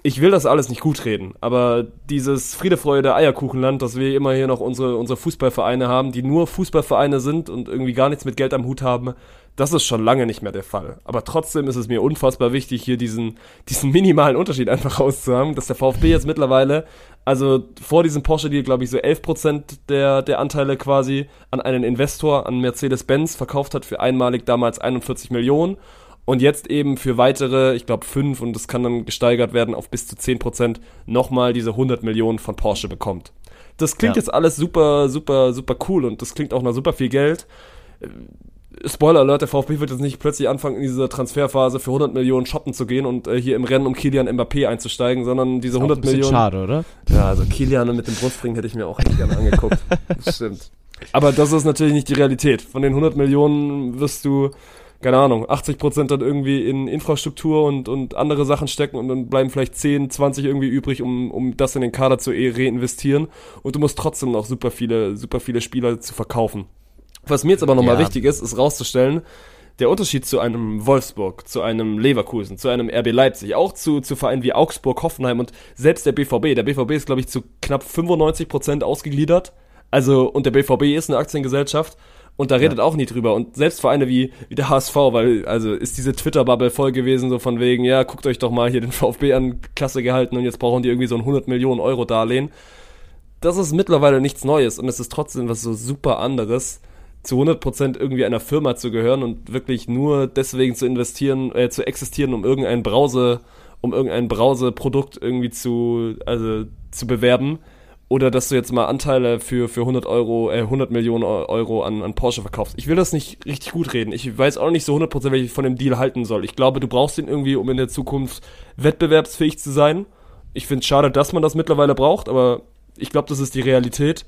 ich will das alles nicht gut reden, aber dieses Friede, Freude, Eierkuchenland, dass wir immer hier noch unsere, unsere Fußballvereine haben, die nur Fußballvereine sind und irgendwie gar nichts mit Geld am Hut haben, das ist schon lange nicht mehr der Fall. Aber trotzdem ist es mir unfassbar wichtig, hier diesen, diesen minimalen Unterschied einfach rauszuhaben, dass der VfB jetzt mittlerweile, also vor diesem Porsche-Deal, glaube ich, so 11% der, der Anteile quasi an einen Investor, an Mercedes-Benz verkauft hat für einmalig damals 41 Millionen und jetzt eben für weitere, ich glaube 5 und das kann dann gesteigert werden auf bis zu 10% nochmal diese 100 Millionen von Porsche bekommt. Das klingt Ja. jetzt alles super, super, super cool und das klingt auch nach super viel Geld. Spoiler Alert, der VfB wird jetzt nicht plötzlich anfangen, in dieser Transferphase für 100 Millionen shoppen zu gehen und äh, hier im Rennen um Kilian Mbappé einzusteigen, sondern diese Auch ein 100 bisschen Millionen. schade, oder? Ja, also Kilian mit dem Brustring hätte ich mir auch echt gerne angeguckt. Das stimmt. Aber das ist natürlich nicht die Realität. Von den 100 Millionen wirst du, keine Ahnung, 80 Prozent dann irgendwie in Infrastruktur und, und andere Sachen stecken und dann bleiben vielleicht 10, 20 irgendwie übrig, um, um das in den Kader zu e- reinvestieren. Und du musst trotzdem noch super viele, super viele Spieler zu verkaufen. Was mir jetzt aber nochmal Ja. wichtig ist, ist rauszustellen, der Unterschied zu einem Wolfsburg, zu einem Leverkusen, zu einem RB Leipzig, auch zu, zu Vereinen wie Augsburg, Hoffenheim und selbst der BVB. Der BVB ist, glaube ich, zu knapp 95 Prozent ausgegliedert. Also, und der BVB ist eine Aktiengesellschaft. Und da redet auch nie drüber. Und selbst Vereine wie, wie der HSV, weil, also ist diese Twitter-Bubble voll gewesen, so von wegen, ja, guckt euch doch mal hier den VfB an, klasse gehalten und jetzt brauchen die irgendwie so ein 100 Millionen Euro Darlehen. Das ist mittlerweile nichts Neues und es ist trotzdem was so super anderes, zu 100% irgendwie einer Firma zu gehören und wirklich nur deswegen zu investieren, äh, zu existieren, um irgendein Brause, um irgendein Browserprodukt irgendwie zu, also zu bewerben. Oder dass du jetzt mal Anteile für, für 100 Euro, äh, 100 Millionen Eu- Euro an, an Porsche verkaufst. Ich will das nicht richtig gut reden. Ich weiß auch nicht so 100%, welche ich von dem Deal halten soll. Ich glaube, du brauchst ihn irgendwie, um in der Zukunft wettbewerbsfähig zu sein. Ich finde es schade, dass man das mittlerweile braucht, aber ich glaube, das ist die Realität.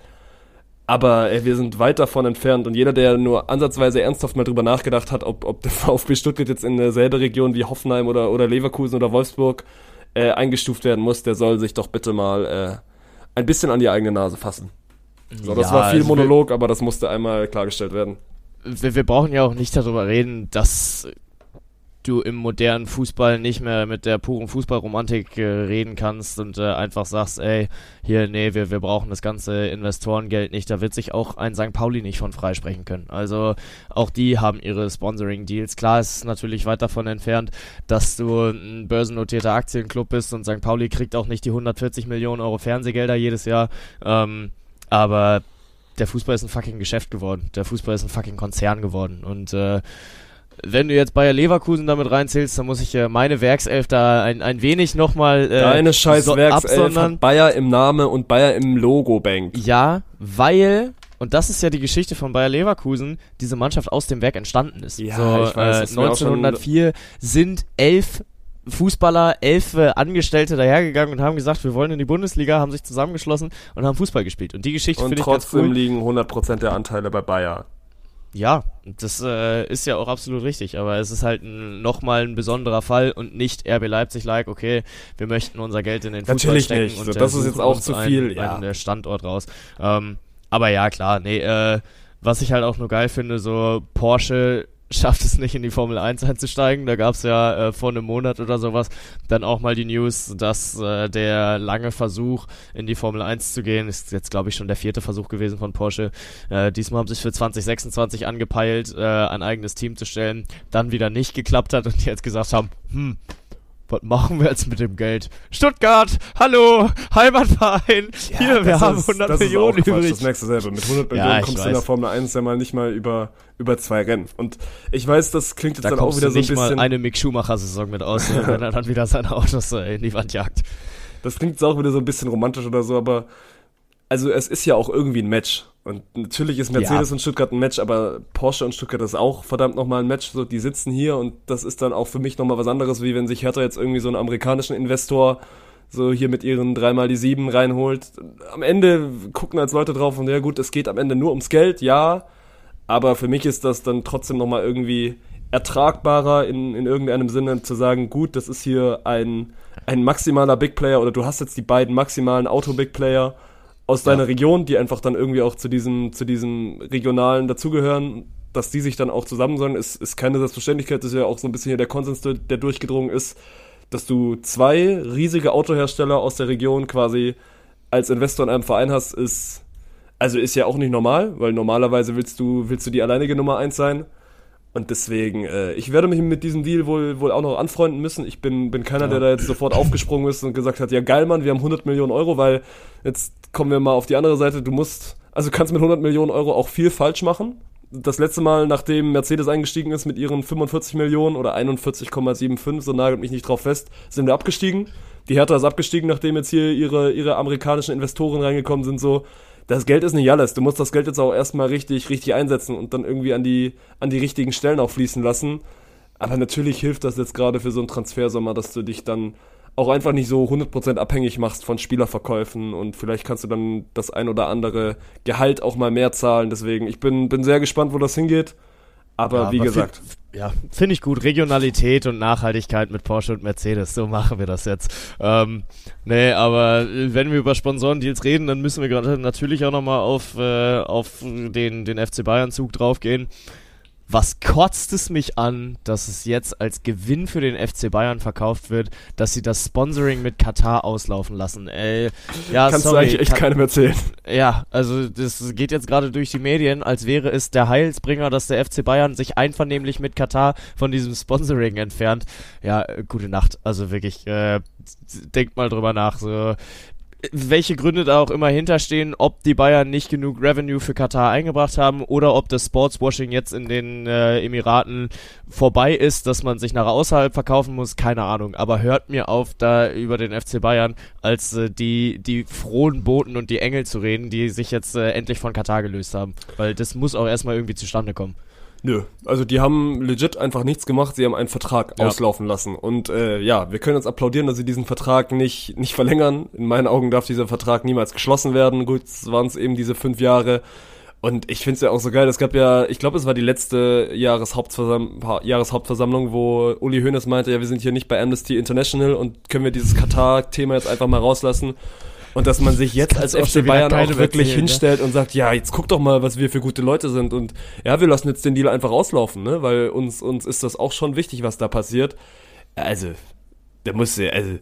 Aber ey, wir sind weit davon entfernt und jeder, der nur ansatzweise ernsthaft mal drüber nachgedacht hat, ob, ob der VfB Stuttgart jetzt in derselbe Region wie Hoffenheim oder, oder Leverkusen oder Wolfsburg äh, eingestuft werden muss, der soll sich doch bitte mal äh, ein bisschen an die eigene Nase fassen. So, das Ja, war viel also Monolog, aber das musste einmal klargestellt werden. wir, wir brauchen ja auch nicht darüber reden, dass du im modernen Fußball nicht mehr mit der puren Fußballromantik äh, reden kannst und äh, einfach sagst, ey, hier, nee, wir, wir brauchen das ganze Investorengeld nicht. Da wird sich auch ein St. Pauli nicht von freisprechen können. Also auch die haben ihre Sponsoring-Deals. Klar ist es natürlich weit davon entfernt, dass du ein börsennotierter Aktienclub bist und St. Pauli kriegt auch nicht die 140 Millionen Euro Fernsehgelder jedes Jahr. Ähm, aber der Fußball ist ein fucking Geschäft geworden. Der Fußball ist ein fucking Konzern geworden. Und äh, wenn du jetzt Bayer Leverkusen damit reinzählst, dann muss ich äh, meine Werkself da ein, ein wenig nochmal äh, Deine scheiß so Werkself hat Bayer im Name und Bayer im Logo bankt. Ja, weil, und das ist ja die Geschichte von Bayer Leverkusen, diese Mannschaft aus dem Werk entstanden ist. Ja, so, ich weiß, äh, ist mir auch schon- 1904 sind elf Fußballer, elf äh, Angestellte dahergegangen und haben gesagt, wir wollen in die Bundesliga, haben sich zusammengeschlossen und haben Fußball gespielt. Und die Geschichte Und finde ich ganz trotzdem cool. liegen 100% der Anteile bei Bayer. Ja, das äh, ist ja auch absolut richtig, aber es ist halt nochmal ein besonderer Fall und nicht RB Leipzig-like, okay, wir möchten unser Geld in den Fußball Natürlich stecken nicht, und äh, das ist jetzt auch zu einen- viel, ja. einen der Standort raus. Ähm, aber ja, klar, nee, äh, was ich halt auch nur geil finde, so Porsche schafft es nicht in die Formel 1 einzusteigen. Da gab es ja äh, vor einem Monat oder sowas dann auch mal die News, dass äh, der lange Versuch in die Formel 1 zu gehen, ist jetzt glaube ich schon der vierte Versuch gewesen von Porsche. Äh, diesmal haben sie sich für 2026 angepeilt, äh, ein eigenes Team zu stellen, dann wieder nicht geklappt hat und jetzt gesagt haben, hm, was machen wir jetzt mit dem Geld? Stuttgart, hallo, Heimatverein, hier, wir haben ist- 100 das ist Millionen übrig. Das merkst du selber. Mit 100 Ja, Millionen ich kommst du in der weiß. Formel 1 ja mal nicht mal über, über zwei Rennen. Und ich weiß, das klingt jetzt Da dann auch wieder so ein nicht mal bisschen. eine Mick Schumacher-Saison mit aus, wenn er dann wieder seine Autos in die Wand jagt. Das klingt jetzt auch wieder so ein bisschen romantisch oder so, aber also es ist ja auch irgendwie ein Match. Und natürlich ist Mercedes Ja. und Stuttgart ein Match, aber Porsche und Stuttgart ist auch verdammt nochmal ein Match. So, die sitzen hier und das ist dann auch für mich nochmal was anderes, wie wenn sich Hertha jetzt irgendwie so einen amerikanischen Investor so hier mit ihren dreimal die sieben reinholt. Am Ende gucken als Leute drauf und ja gut, es geht am Ende nur ums Geld, ja. Aber für mich ist das dann trotzdem nochmal irgendwie ertragbarer in, in irgendeinem Sinne zu sagen, gut, das ist hier ein, ein maximaler Big Player oder du hast jetzt die beiden maximalen Auto-Big Player aus deiner Ja. Region, die einfach dann irgendwie auch zu diesem, zu diesem regionalen dazugehören, dass die sich dann auch zusammen sollen, ist, ist keine Selbstverständlichkeit. Das ist ja auch so ein bisschen hier der Konsens, der der durchgedrungen ist, dass du zwei riesige Autohersteller aus der Region quasi als Investor in einem Verein hast, ist, also ist ja auch nicht normal, weil normalerweise willst du, willst du die alleinige Nummer eins sein. Und deswegen, äh, ich werde mich mit diesem Deal wohl, wohl auch noch anfreunden müssen. Ich bin, bin keiner, der da jetzt sofort aufgesprungen ist und gesagt hat, ja geil, Mann, wir haben 100 Millionen Euro, weil jetzt kommen wir mal auf die andere Seite. Du musst, also kannst mit 100 Millionen Euro auch viel falsch machen. Das letzte Mal, nachdem Mercedes eingestiegen ist mit ihren 45 Millionen oder 41,75, so nagelt mich nicht drauf fest, sind wir abgestiegen. Die Hertha ist abgestiegen, nachdem jetzt hier ihre, ihre amerikanischen Investoren reingekommen sind, so. Das Geld ist nicht alles. Du musst das Geld jetzt auch erstmal richtig, richtig einsetzen und dann irgendwie an die, an die richtigen Stellen auch fließen lassen. Aber natürlich hilft das jetzt gerade für so einen Transfersommer, dass du dich dann auch einfach nicht so 100% abhängig machst von Spielerverkäufen und vielleicht kannst du dann das ein oder andere Gehalt auch mal mehr zahlen. Deswegen, ich bin, bin sehr gespannt, wo das hingeht. Aber Ja, wie aber gesagt, ja, finde ich gut. Regionalität und Nachhaltigkeit mit Porsche und Mercedes. So machen wir das jetzt. Ähm, nee, aber äh, wenn wir über Sponsorendeals reden, dann müssen wir gerade natürlich auch nochmal auf, äh, auf den, den FC Bayern-Zug draufgehen. Was kotzt es mich an, dass es jetzt als Gewinn für den FC Bayern verkauft wird, dass sie das Sponsoring mit Katar auslaufen lassen? Äh, ja, kannst sorry, du eigentlich echt Ka- keinem erzählen. ja, also das geht jetzt gerade durch die Medien, als wäre es der Heilsbringer, dass der FC Bayern sich einvernehmlich mit Katar von diesem Sponsoring entfernt. Ja, äh, gute Nacht. Also wirklich, äh, denkt mal drüber nach. So, welche Gründe da auch immer hinterstehen, ob die Bayern nicht genug Revenue für Katar eingebracht haben oder ob das Sportswashing jetzt in den äh, Emiraten vorbei ist, dass man sich nach außerhalb verkaufen muss, keine Ahnung. Aber hört mir auf, da über den FC Bayern als äh, die, die frohen Boten und die Engel zu reden, die sich jetzt äh, endlich von Katar gelöst haben. Weil das muss auch erstmal irgendwie zustande kommen. Nö, also die haben legit einfach nichts gemacht, sie haben einen Vertrag Ja. auslaufen lassen. Und äh, ja, wir können uns applaudieren, dass sie diesen Vertrag nicht, nicht verlängern. In meinen Augen darf dieser Vertrag niemals geschlossen werden. Gut, es waren es eben diese fünf Jahre. Und ich finde es ja auch so geil, es gab ja, ich glaube, es war die letzte Jahreshauptversam Ha- Jahreshauptversammlung, wo Uli Hoeneß meinte, ja, wir sind hier nicht bei Amnesty International und können wir dieses Katar-Thema jetzt einfach mal rauslassen. Und dass man sich jetzt als FC Bayern auch wirklich erzählen, ne? hinstellt und sagt, ja, jetzt guck doch mal, was wir für gute Leute sind. Und ja, wir lassen jetzt den Deal einfach auslaufen, ne? Weil uns, uns ist das auch schon wichtig, was da passiert. Also, der muss ja, also,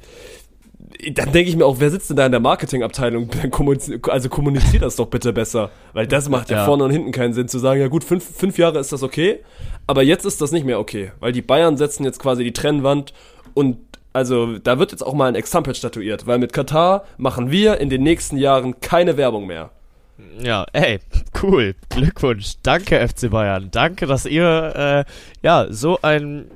dann denke ich mir auch, wer sitzt denn da in der Marketingabteilung? Also kommuniziert das doch bitte besser. Weil das macht ja, Ja. vorne und hinten keinen Sinn zu sagen, ja gut, fünf, fünf Jahre ist das okay, aber jetzt ist das nicht mehr okay. Weil die Bayern setzen jetzt quasi die Trennwand und also da wird jetzt auch mal ein Exempel statuiert, weil mit Katar machen wir in den nächsten Jahren keine Werbung mehr. Ja, ey, cool. Glückwunsch. Danke, FC Bayern. Danke, dass ihr, äh, ja, so ein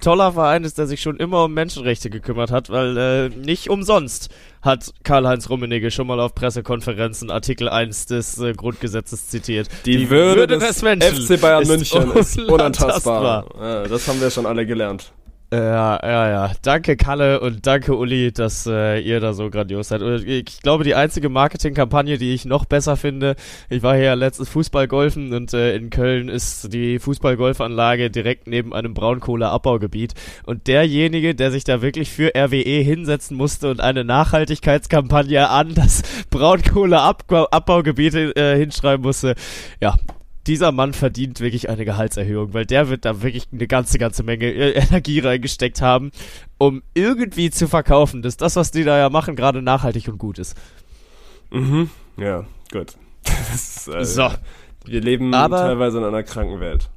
toller Verein ist, der sich schon immer um Menschenrechte gekümmert hat, weil äh, nicht umsonst hat Karl-Heinz Rummenigge schon mal auf Pressekonferenzen Artikel 1 des äh, Grundgesetzes zitiert. Die, Würde, des, Menschen FC Bayern ist München ist unantastbar. unantastbar. Ja, das haben wir schon alle gelernt. Ja, ja, ja. Danke Kalle und danke Uli, dass äh, ihr da so grandios seid. Ich glaube, die einzige Marketingkampagne, die ich noch besser finde, ich war hier letztens Fußballgolfen und äh, in Köln ist die Fußballgolfanlage direkt neben einem Braunkohleabbaugebiet. Und derjenige, der sich da wirklich für RWE hinsetzen musste und eine Nachhaltigkeitskampagne an das Braunkohleabbaugebiet äh, hinschreiben musste, ja, dieser Mann verdient wirklich eine Gehaltserhöhung, weil der wird da wirklich eine ganze, ganze Menge äh, Energie reingesteckt haben, um irgendwie zu verkaufen, dass das, was die da ja machen, gerade nachhaltig und gut ist. Mhm. Ja, gut. Ist, äh, So. Wir leben Aber- teilweise in einer kranken Welt.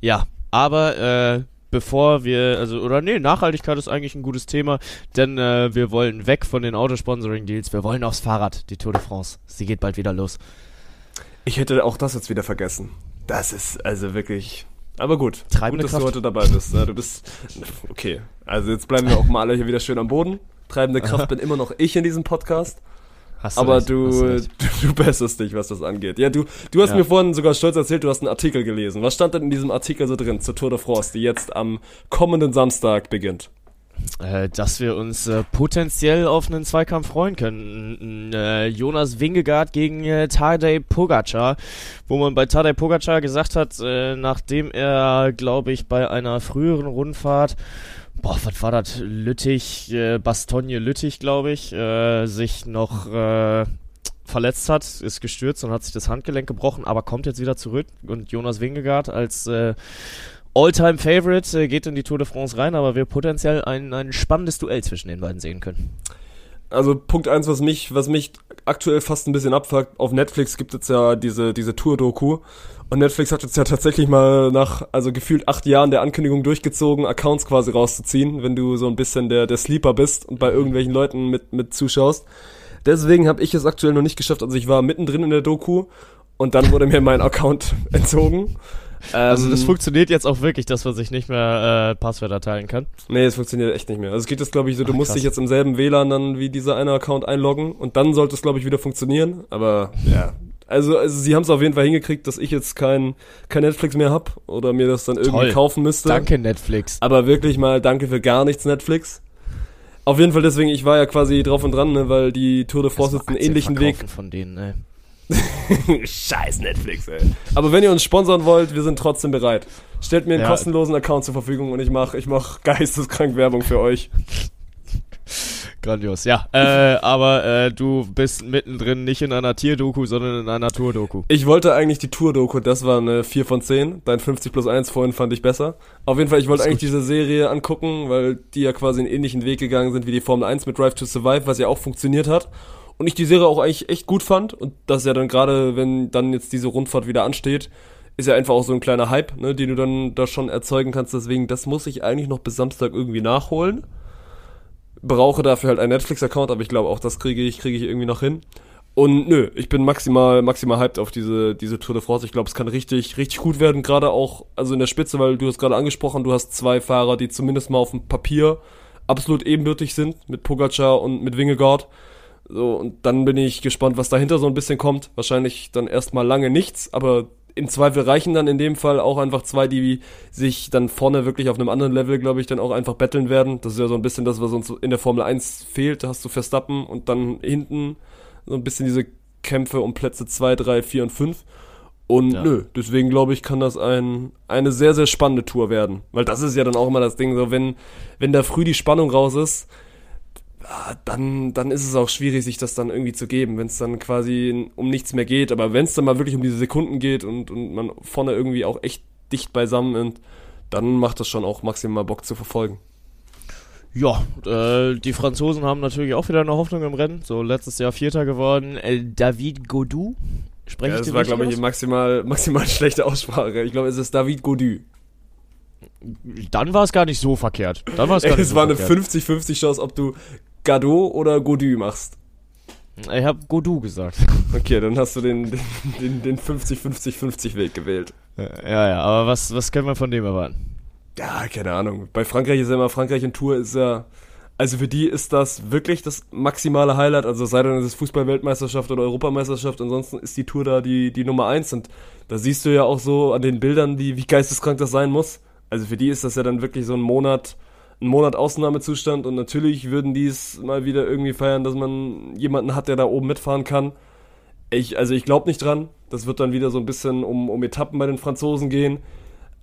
Ja, aber äh, bevor wir, also, oder nee, Nachhaltigkeit ist eigentlich ein gutes Thema, denn äh, wir wollen weg von den Autosponsoring-Deals, wir wollen aufs Fahrrad, die Tour de France. Sie geht bald wieder los. Ich hätte auch das jetzt wieder vergessen. Das ist also wirklich. Aber gut. Treibende gut, dass Kraft. du heute dabei bist. Ja, du bist. Okay. Also jetzt bleiben wir auch mal alle hier wieder schön am Boden. Treibende Kraft bin immer noch ich in diesem Podcast. Hast Aber recht, hast du, du, du besserst dich, was das angeht. Ja, du, du hast Ja. mir vorhin sogar stolz erzählt, du hast einen Artikel gelesen. Was stand denn in diesem Artikel so drin zur Tour de France, die jetzt am kommenden Samstag beginnt? Äh, dass wir uns äh, potenziell auf einen Zweikampf freuen können. Äh, Jonas Wingegaard gegen äh, Tadej Pogacar, wo man bei Tadej Pogacar gesagt hat, äh, nachdem er, glaube ich, bei einer früheren Rundfahrt boah, was war das? Lüttich, äh, Bastogne Lüttich, glaube ich, äh, sich noch äh, verletzt hat, ist gestürzt und hat sich das Handgelenk gebrochen, aber kommt jetzt wieder zurück und Jonas Wingegaard als äh, All-Time Favorite äh, geht in die Tour de France rein, aber wir potenziell ein, ein spannendes Duell zwischen den beiden sehen können. Also Punkt eins, was mich, was mich aktuell fast ein bisschen abfuckt, auf Netflix gibt es ja diese, diese Tour-Doku. Und Netflix hat jetzt ja tatsächlich mal nach, also gefühlt acht Jahren der Ankündigung durchgezogen, Accounts quasi rauszuziehen, wenn du so ein bisschen der, der Sleeper bist und bei irgendwelchen Leuten mit, mit zuschaust. Deswegen habe ich es aktuell noch nicht geschafft. Also ich war mittendrin in der Doku und dann wurde mir mein Account entzogen. Also das Ähm, funktioniert jetzt auch wirklich, dass man sich nicht mehr äh, Passwörter teilen kann. Nee, es funktioniert echt nicht mehr. Also es geht jetzt, glaube ich, so, du Ach, musst krass. dich jetzt im selben WLAN dann wie dieser eine Account einloggen und dann sollte es, glaube ich, wieder funktionieren. Aber ja. Also, also sie haben es auf jeden Fall hingekriegt, dass ich jetzt kein, kein Netflix mehr hab oder mir das dann irgendwie Toll. kaufen müsste. Danke Netflix. Aber wirklich mal danke für gar nichts, Netflix. Auf jeden Fall deswegen, ich war ja quasi drauf und dran, ne, weil die Tour de France jetzt einen ähnlichen Weg von denen, ey. Scheiß Netflix, ey. Aber wenn ihr uns sponsern wollt, wir sind trotzdem bereit. Stellt mir einen Ja. kostenlosen Account zur Verfügung und ich mach, ich mach geisteskrank Werbung für euch. Grandios, ja. Äh, aber äh, du bist mittendrin nicht in einer Tierdoku, sondern in einer Tour-Doku. Ich wollte eigentlich die Tour-Doku, das war eine 4 von 10. Dein 50 plus 1 vorhin fand ich besser. Auf jeden Fall, ich wollte eigentlich gut. diese Serie angucken, weil die ja quasi einen ähnlichen Weg gegangen sind wie die Formel 1 mit Drive to Survive, was ja auch funktioniert hat. Und ich die Serie auch eigentlich echt gut fand. Und das ja dann gerade, wenn dann jetzt diese Rundfahrt wieder ansteht, ist ja einfach auch so ein kleiner Hype, ne, den du dann da schon erzeugen kannst. Deswegen, das muss ich eigentlich noch bis Samstag irgendwie nachholen. Brauche dafür halt einen Netflix-Account, aber ich glaube auch, das kriege ich, kriege ich irgendwie noch hin. Und nö, ich bin maximal, maximal hyped auf diese, diese Tour de France. Ich glaube, es kann richtig, richtig gut werden, gerade auch, also in der Spitze, weil du hast gerade angesprochen, du hast zwei Fahrer, die zumindest mal auf dem Papier absolut ebenbürtig sind, mit Pogacar und mit Wingegaard. So, und dann bin ich gespannt, was dahinter so ein bisschen kommt. Wahrscheinlich dann erstmal lange nichts, aber im Zweifel reichen dann in dem Fall auch einfach zwei, die sich dann vorne wirklich auf einem anderen Level, glaube ich, dann auch einfach betteln werden. Das ist ja so ein bisschen das, was uns in der Formel 1 fehlt. Da hast du Verstappen und dann hinten so ein bisschen diese Kämpfe um Plätze 2, 3, 4 und 5. Und Ja. nö, deswegen glaube ich, kann das ein, eine sehr, sehr spannende Tour werden. Weil das ist ja dann auch immer das Ding, so wenn, wenn da früh die Spannung raus ist, dann, dann ist es auch schwierig, sich das dann irgendwie zu geben, wenn es dann quasi um nichts mehr geht. Aber wenn es dann mal wirklich um diese Sekunden geht und, und man vorne irgendwie auch echt dicht beisammen ist, dann macht das schon auch maximal Bock zu verfolgen. Ja, äh, die Franzosen haben natürlich auch wieder eine Hoffnung im Rennen. So letztes Jahr Vierter geworden. Äh, David Godou. Spreche Ja, ich das war, glaube ich, maximal, maximal schlechte Aussprache. Ich glaube, es ist David Godu. Dann war es gar nicht so verkehrt. Dann war es gar nicht Es so war eine verkehrt. 50-50 Chance, ob du Gadot oder Godu machst. Ich habe Godou gesagt. Okay, dann hast du den, den, den 50-50-50 Weg gewählt. ja, ja, aber was, was können wir von dem erwarten? Ja, keine Ahnung. Bei Frankreich ist ja immer, Frankreich in Tour ist ja, also für die ist das wirklich das maximale Highlight. Also sei denn es ist Fußball-Weltmeisterschaft oder Europameisterschaft, ansonsten ist die Tour da die, die Nummer eins. Und da siehst du ja auch so an den Bildern, wie, wie geisteskrank das sein muss. Also für die ist das ja dann wirklich so ein Monat, ein Monat Ausnahmezustand. Und natürlich würden die es mal wieder irgendwie feiern, dass man jemanden hat, der da oben mitfahren kann. Ich, also ich glaube nicht dran. Das wird dann wieder so ein bisschen um, um Etappen bei den Franzosen gehen.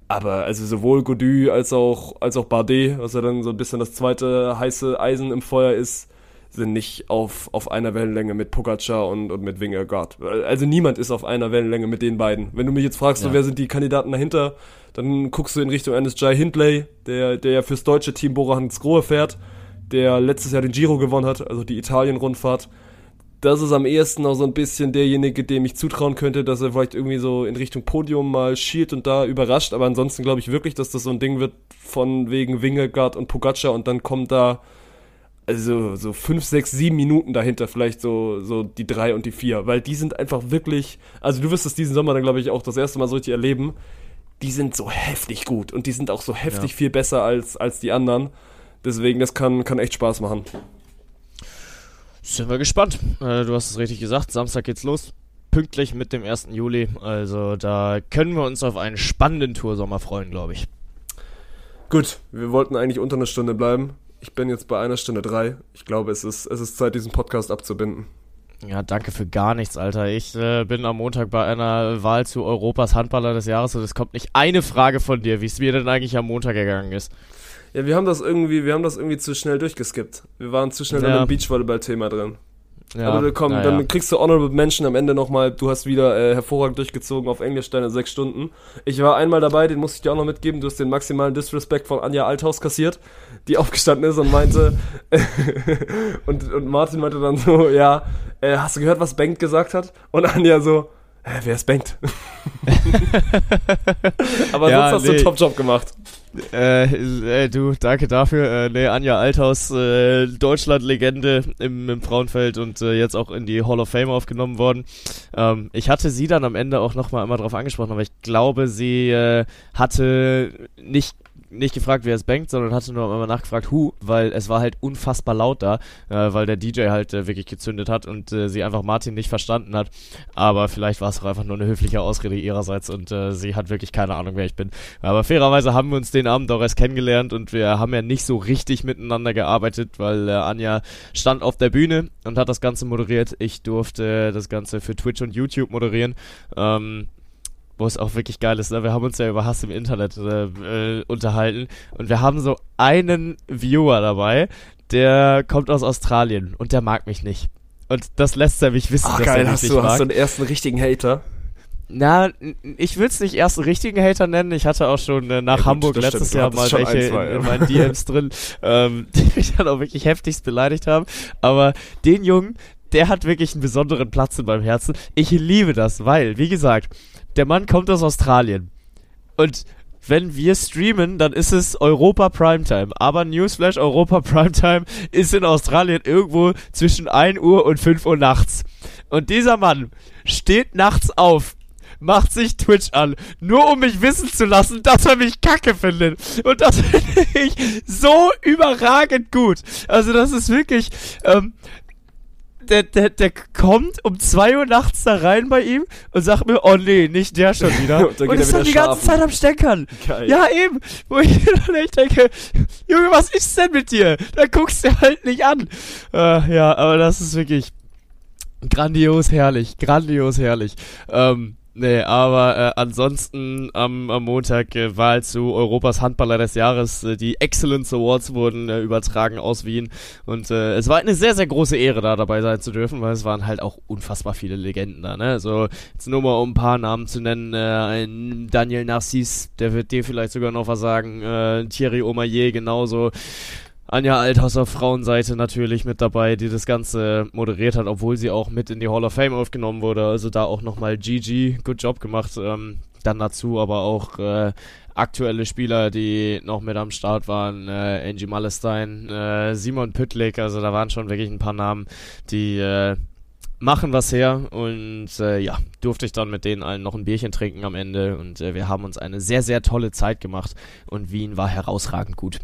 Aber also sowohl Godu als auch, als auch Bardet, was ja dann so ein bisschen das zweite heiße Eisen im Feuer ist, sind nicht auf, auf einer Wellenlänge mit Pogacar und, und mit Wingegaard. Also niemand ist auf einer Wellenlänge mit den beiden. Wenn du mich jetzt fragst, so, Ja. wer sind die Kandidaten dahinter, dann guckst du in Richtung eines Jai Hindley, der, der ja fürs deutsche Team Bora Hansgrohe fährt, der letztes Jahr den Giro gewonnen hat, also die Italien-Rundfahrt das ist am ehesten noch so ein bisschen derjenige, dem ich zutrauen könnte, dass er vielleicht irgendwie so in Richtung Podium mal schielt und da überrascht. Aber ansonsten glaube ich wirklich, dass das so ein Ding wird von wegen Wingegaard und Pogacar und dann kommt da also so fünf, sechs, sieben Minuten dahinter vielleicht so, so die drei und die vier. Weil die sind einfach wirklich, also du wirst es diesen Sommer dann glaube ich auch das erste Mal so richtig erleben. Die sind so heftig gut und die sind auch so heftig Ja. viel besser als, als die anderen. Deswegen, das kann, kann echt Spaß machen. Sind wir gespannt. Äh, du hast es richtig gesagt. Samstag geht's los. Pünktlich mit dem 1. Juli. Also da können wir uns auf einen spannenden Toursommer freuen, glaube ich. Gut, wir wollten eigentlich unter einer Stunde bleiben. Ich bin jetzt bei einer Stunde drei. Ich glaube, es ist, es ist Zeit, diesen Podcast abzubinden. Ja, danke für gar nichts, Alter. Ich äh, bin am Montag bei einer Wahl zu Europas Handballer des Jahres und es kommt nicht eine Frage von dir, wie es mir denn eigentlich am Montag gegangen ist. Ja, wir haben das irgendwie, wir haben das irgendwie zu schnell durchgeskippt. Wir waren zu schnell Ja. in dem Beachvolleyball-Thema drin. Ja, Aber komm, naja. dann kriegst du Honorable Mention am Ende nochmal. Du hast wieder äh, hervorragend durchgezogen auf Englisch deine sechs Stunden. Ich war einmal dabei, den muss ich dir auch noch mitgeben. Du hast den maximalen Disrespect von Anja Althaus kassiert, die aufgestanden ist und meinte, und, und Martin meinte dann so, ja, äh, hast du gehört, was Bengt gesagt hat? Und Anja so, Hä, wer ist Bengt? Aber Ja, sonst hast nee. du einen Top-Job gemacht. Äh, äh, du, danke dafür. Äh, nee, Anja Althaus, äh, Deutschland-Legende im, im Frauenfeld und äh, jetzt auch in die Hall of Fame aufgenommen worden. Ähm, ich hatte sie dann am Ende auch nochmal einmal drauf angesprochen, aber ich glaube, sie äh, hatte nicht nicht gefragt, wer es bangt, sondern hatte nur einmal nachgefragt, who, weil es war halt unfassbar laut da, äh, weil der DJ halt äh, wirklich gezündet hat und äh, sie einfach Martin nicht verstanden hat. Aber vielleicht war es auch einfach nur eine höfliche Ausrede ihrerseits und äh, sie hat wirklich keine Ahnung, wer ich bin. Aber fairerweise haben wir uns den Abend auch erst kennengelernt und wir haben ja nicht so richtig miteinander gearbeitet, weil äh, Anja stand auf der Bühne und hat das Ganze moderiert. Ich durfte das Ganze für Twitch und YouTube moderieren. Ähm, wo es auch wirklich geil ist. Ne? Wir haben uns ja über Hass im Internet äh, äh, unterhalten und wir haben so einen Viewer dabei, der kommt aus Australien und der mag mich nicht. Und das lässt er mich wissen, Ach dass er geil, mich hast nicht du, mag. hast du den ersten richtigen Hater? Na, ich würde es nicht erst einen richtigen Hater nennen. Ich hatte auch schon äh, nach Ja gut, Hamburg das letztes stimmt. Jahr mal welche in, in meinen DMs drin, ähm, die mich dann auch wirklich heftigst beleidigt haben. Aber den Jungen, der hat wirklich einen besonderen Platz in meinem Herzen. Ich liebe das, weil, wie gesagt, der Mann kommt aus Australien. Und wenn wir streamen, dann ist es Europa Primetime. Aber Newsflash Europa Primetime ist in Australien irgendwo zwischen 1 Uhr und 5 Uhr nachts. Und dieser Mann steht nachts auf, macht sich Twitch an, nur um mich wissen zu lassen, dass er mich kacke findet. Und das finde ich so überragend gut. Also das ist wirklich, ähm, der, der, der kommt um 2 Uhr nachts da rein bei ihm und sagt mir, oh nee, nicht der schon wieder. Und und ist dann die ganze. Zeit am Steckern. Geil. Ja, eben. Wo ich dann echt denke, Junge, was ist denn mit dir? Da guckst du halt nicht an. Äh, ja, aber das ist wirklich grandios herrlich. Grandios herrlich. Ähm, nee, aber äh, ansonsten am, am Montag äh, Wahl zu Europas Handballer des Jahres. Äh, die Excellence Awards wurden äh, übertragen aus Wien. Und äh, es war eine sehr, sehr große Ehre, da dabei sein zu dürfen, weil es waren halt auch unfassbar viele Legenden da. Ne? Also jetzt nur mal um ein paar Namen zu nennen. Äh, ein Daniel Narcisse, der wird dir vielleicht sogar noch was sagen. Äh, Thierry Omayer genauso. Anja Althaus auf Frauenseite natürlich mit dabei, die das Ganze moderiert hat, obwohl sie auch mit in die Hall of Fame aufgenommen wurde. Also da auch nochmal GG, good job gemacht. Ähm, dann dazu aber auch äh, aktuelle Spieler, die noch mit am Start waren. Äh, Angie Malestein, äh, Simon Püttlik, also da waren schon wirklich ein paar Namen, die äh, machen was her und äh, ja, durfte ich dann mit denen allen noch ein Bierchen trinken am Ende und äh, wir haben uns eine sehr, sehr tolle Zeit gemacht und Wien war herausragend gut.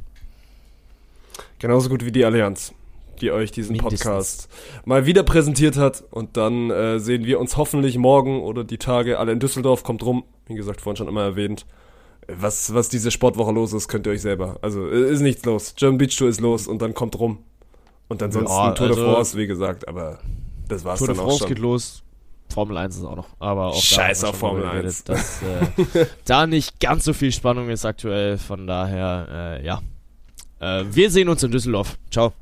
Genauso gut wie die Allianz, die euch diesen Mindestens. Podcast mal wieder präsentiert hat. Und dann äh, sehen wir uns hoffentlich morgen oder die Tage alle in Düsseldorf. Kommt rum, wie gesagt, vorhin schon immer erwähnt. Was, was diese Sportwoche los ist, könnt ihr euch selber. Also ist nichts los. German Beach Tour ist los und dann kommt rum. Und ansonsten Ja, Tour de also- France, wie gesagt, aber das war's Tour de dann auch France schon. geht los. Formel 1 ist auch noch. Aber auch Scheiß auf Formel drüber 1. geredet, Dass äh, da nicht ganz so viel Spannung ist aktuell. Von daher, äh, ja. Äh, wir sehen uns in Düsseldorf. Ciao.